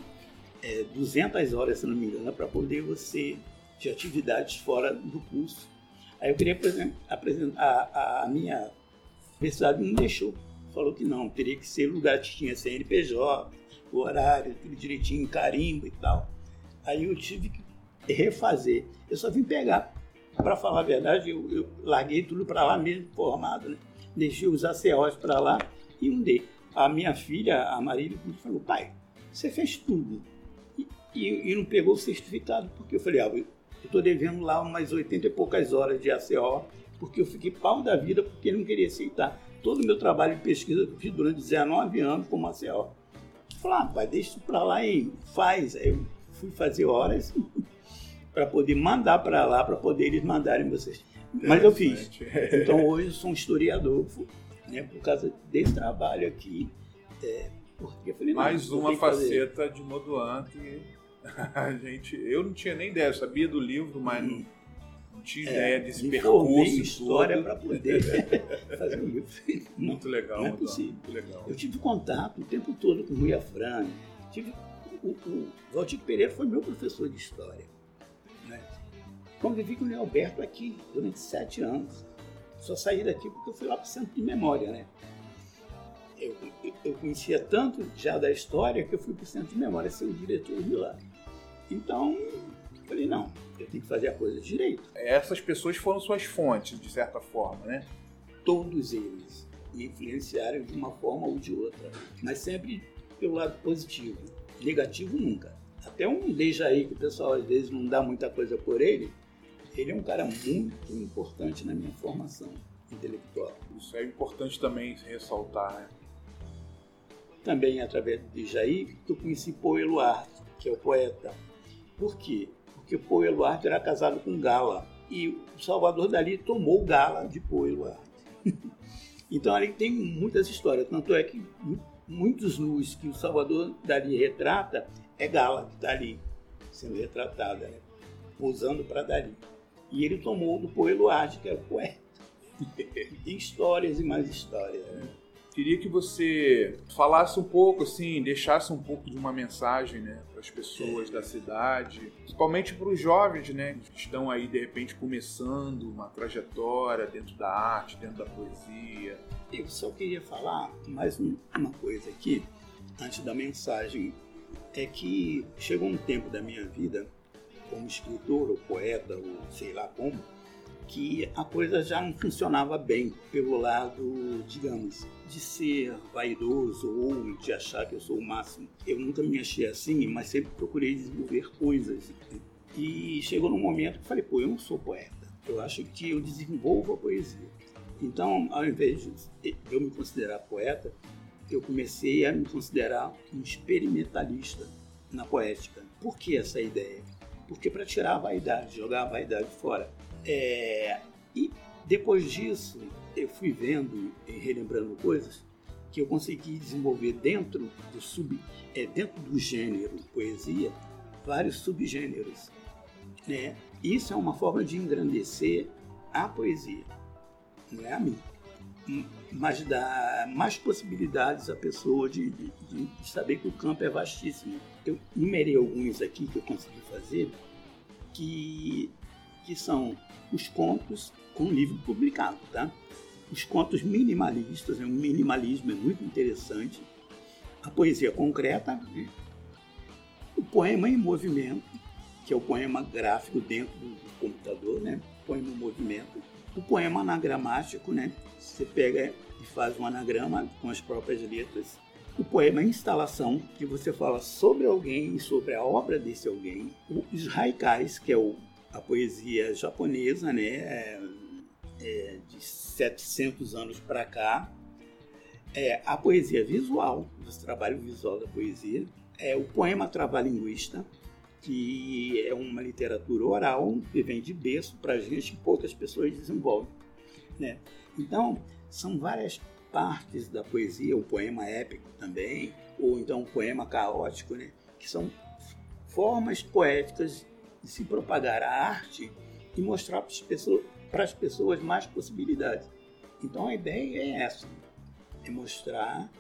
é, 200 horas, se não me engano, para poder você de atividades fora do curso. Aí eu queria apresentar, a, a minha universidade não deixou, falou que não, teria que ser lugar que tinha CNPJ, o horário, tudo direitinho, carimbo e tal. Aí eu tive que refazer. Eu só vim pegar. Para falar a verdade, eu, eu larguei tudo para lá mesmo, formado, né? Deixei os ACOs para lá e um dei. A minha filha, a Marília, falou, pai, você fez tudo. E, e, não pegou o certificado, porque eu falei, ah, eu estou devendo lá umas 80 e poucas horas de ACO, porque eu fiquei pau da vida, porque ele não queria aceitar todo o meu trabalho de pesquisa que eu fiz durante 19 anos como ACO. Falei, ah, pai, deixa isso para lá e faz. Aí eu fui fazer horas [LAUGHS] para poder mandar para lá, para poder eles mandarem vocês. Mas eu fiz. [LAUGHS] Então hoje eu sou um historiador, né, por causa desse trabalho aqui. É, porque falei, Mais uma faceta de Moduan que [LAUGHS] a gente. Eu não tinha nem ideia, eu sabia do livro, mas hum. não, tinha é, ideia desse percurso. história para poder [LAUGHS] fazer um livro. Muito legal, não é possível. Muito legal. Eu tive contato o tempo todo com o Rui Afrani. Tive, o, o Valdir Pereira foi meu professor de história. Né? Convivi com o Leoberto aqui durante sete anos. Só saí daqui porque eu fui lá para o centro de memória, né? Eu, eu, conhecia tanto já da história que eu fui para o centro de memória ser o diretor de lá. Então, falei, não, eu tenho que fazer a coisa direito. Essas pessoas foram suas fontes, de certa forma, né? Todos eles me influenciaram de uma forma ou de outra, mas sempre pelo lado positivo. Negativo nunca. Até um aí que o pessoal às vezes não dá muita coisa por ele, ele é um cara muito importante na minha formação intelectual. Isso é importante também ressaltar, né? Também através do Dejaí que eu conheci Eluard, que é o poeta. Por quê? Porque Paul Eluard era casado com Gala e o Salvador Dali tomou Gala de Paul Eluard. [LAUGHS] então ali tem muitas histórias, tanto é que muitos nus que o Salvador Dali retrata é Gala que está ali sendo retratada, né? posando para Dali. E ele tomou do Paul Eluard, que era o poeta. [LAUGHS] e histórias e mais histórias. Né? Queria que você falasse um pouco, assim, deixasse um pouco de uma mensagem, né, para as pessoas da cidade, principalmente para os jovens, né, que estão aí de repente começando uma trajetória dentro da arte, dentro da poesia. Eu só queria falar mais uma coisa aqui, antes da mensagem, é que chegou um tempo da minha vida, como escritor ou poeta ou sei lá como, que a coisa já não funcionava bem pelo lado, digamos, de ser vaidoso ou de achar que eu sou o máximo. Eu nunca me achei assim, mas sempre procurei desenvolver coisas. E chegou num momento que falei, pô, eu não sou poeta. Eu acho que eu desenvolvo a poesia. Então, ao invés de eu me considerar poeta, eu comecei a me considerar um experimentalista na poética. Por que essa ideia? Porque para tirar a vaidade, jogar a vaidade fora. É, e depois disso, eu fui vendo e relembrando coisas que eu consegui desenvolver dentro do sub, é, dentro do gênero poesia, vários subgêneros. Né? Isso é uma forma de engrandecer a poesia, não é a mim, mas dá mais possibilidades à pessoa de, de, de saber que o campo é vastíssimo. Eu numerei alguns aqui que eu consegui fazer que, que são os contos com livro publicado, tá? Os contos minimalistas, né? o minimalismo é muito interessante. A poesia concreta, né? o poema em movimento, que é o poema gráfico dentro do computador, né? poema em movimento. O poema anagramático, né? Você pega e faz um anagrama com as próprias letras. O poema instalação, que você fala sobre alguém e sobre a obra desse alguém. Os haikais, que é o a poesia japonesa, né, é, de 700 anos para cá, é a poesia visual, o trabalho visual da poesia, é o poema trabalhinguista, que é uma literatura oral que vem de berço para a gente, poucas pessoas desenvolvem. Né? Então, são várias partes da poesia, o poema épico também, ou então o poema caótico, né? que são formas poéticas se propagar a arte e mostrar para as pessoas, pessoas mais possibilidades. Então a ideia é essa, é mostrar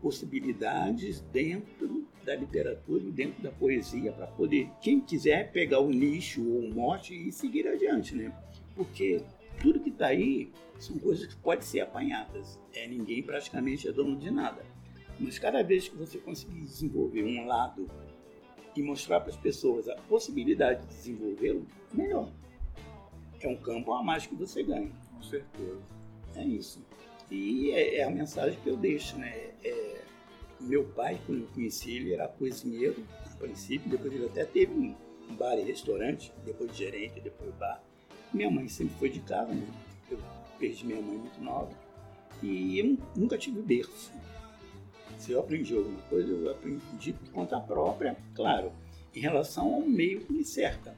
possibilidades dentro da literatura e dentro da poesia para poder, quem quiser, pegar o nicho ou o mote e seguir adiante, né? Porque tudo que está aí são coisas que podem ser apanhadas. É, ninguém praticamente é dono de nada. Mas cada vez que você conseguir desenvolver um lado e mostrar para as pessoas a possibilidade de desenvolvê-lo, melhor. É um campo a mais que você ganha. Com certeza. É isso. E é, é a mensagem que eu deixo, né? É, meu pai, quando eu conheci ele, era cozinheiro, a princípio, depois ele até teve um bar e restaurante, depois de gerente, depois bar. Minha mãe sempre foi de casa, né? Eu perdi minha mãe muito nova. E eu nunca tive berço. Se eu aprendi alguma coisa, eu aprendi por conta própria, claro, em relação ao meio que me cerca.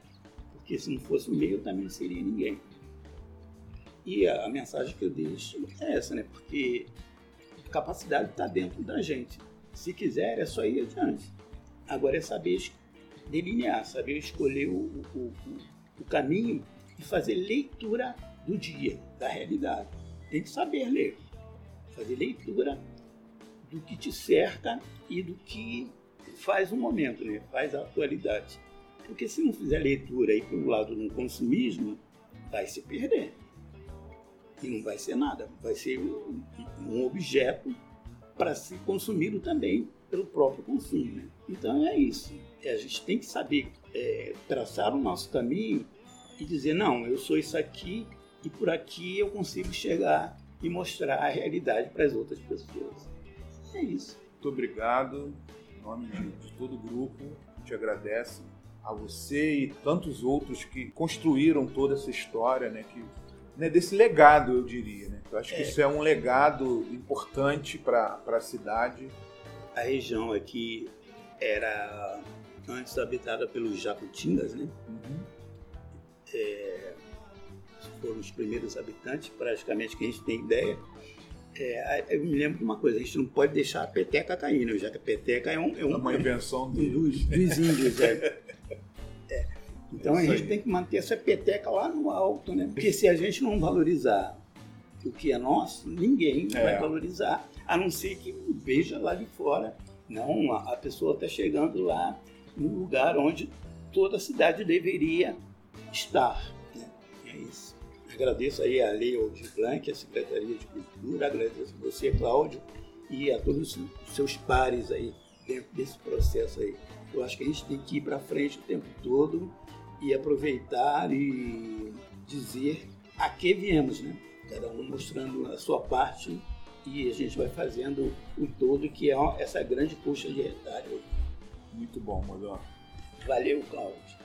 Porque se não fosse o meio, eu também não seria ninguém. E a, mensagem que eu deixo é essa, né? Porque a capacidade está dentro da gente. Se quiser, é só ir adiante. Agora é saber delinear, saber escolher o, o, o caminho e fazer leitura do dia, da realidade. Tem que saber ler, fazer leitura do que te cerca e do que faz o momento, né? faz a atualidade. Porque se não fizer leitura aí pelo lado do consumismo, vai se perder. E não vai ser nada, vai ser um, um objeto para ser consumido também pelo próprio consumo. Né? Então é isso. A gente tem que saber é, traçar o nosso caminho e dizer, não, eu sou isso aqui e por aqui eu consigo chegar e mostrar a realidade para as outras pessoas. É isso. Muito obrigado. Em nome de, todo o grupo, te agradece a você e tantos outros que construíram toda essa história, né? Que, né, desse legado, eu diria. Né? Eu acho que é. isso é um legado importante para a cidade. A região aqui era antes habitada pelos jacutingas, né? Uhum. É, foram os primeiros habitantes, praticamente, que a gente tem ideia. É, eu me lembro de uma coisa, a gente não pode deixar a peteca cair, né? já que a peteca é, um, é, um, é uma invenção dos, dos índios. É. é. Então a gente tem que manter essa peteca lá no alto, né? Porque se a gente não valorizar o que é nosso, ninguém é. vai valorizar, a não ser que veja lá de fora. Não, a pessoa está chegando lá no lugar onde toda a cidade deveria estar. Agradeço aí a Lei Aldir Blanc, a Secretaria de Cultura, agradeço a você, Cláudio, e a todos os seus pares aí dentro desse processo aí. Eu acho que a gente tem que ir para frente o tempo todo e aproveitar e dizer a que viemos, né? Cada um mostrando a sua parte e a gente vai fazendo o todo que é essa grande puxa de retalho. Muito bom, Modão. Valeu, Cláudio.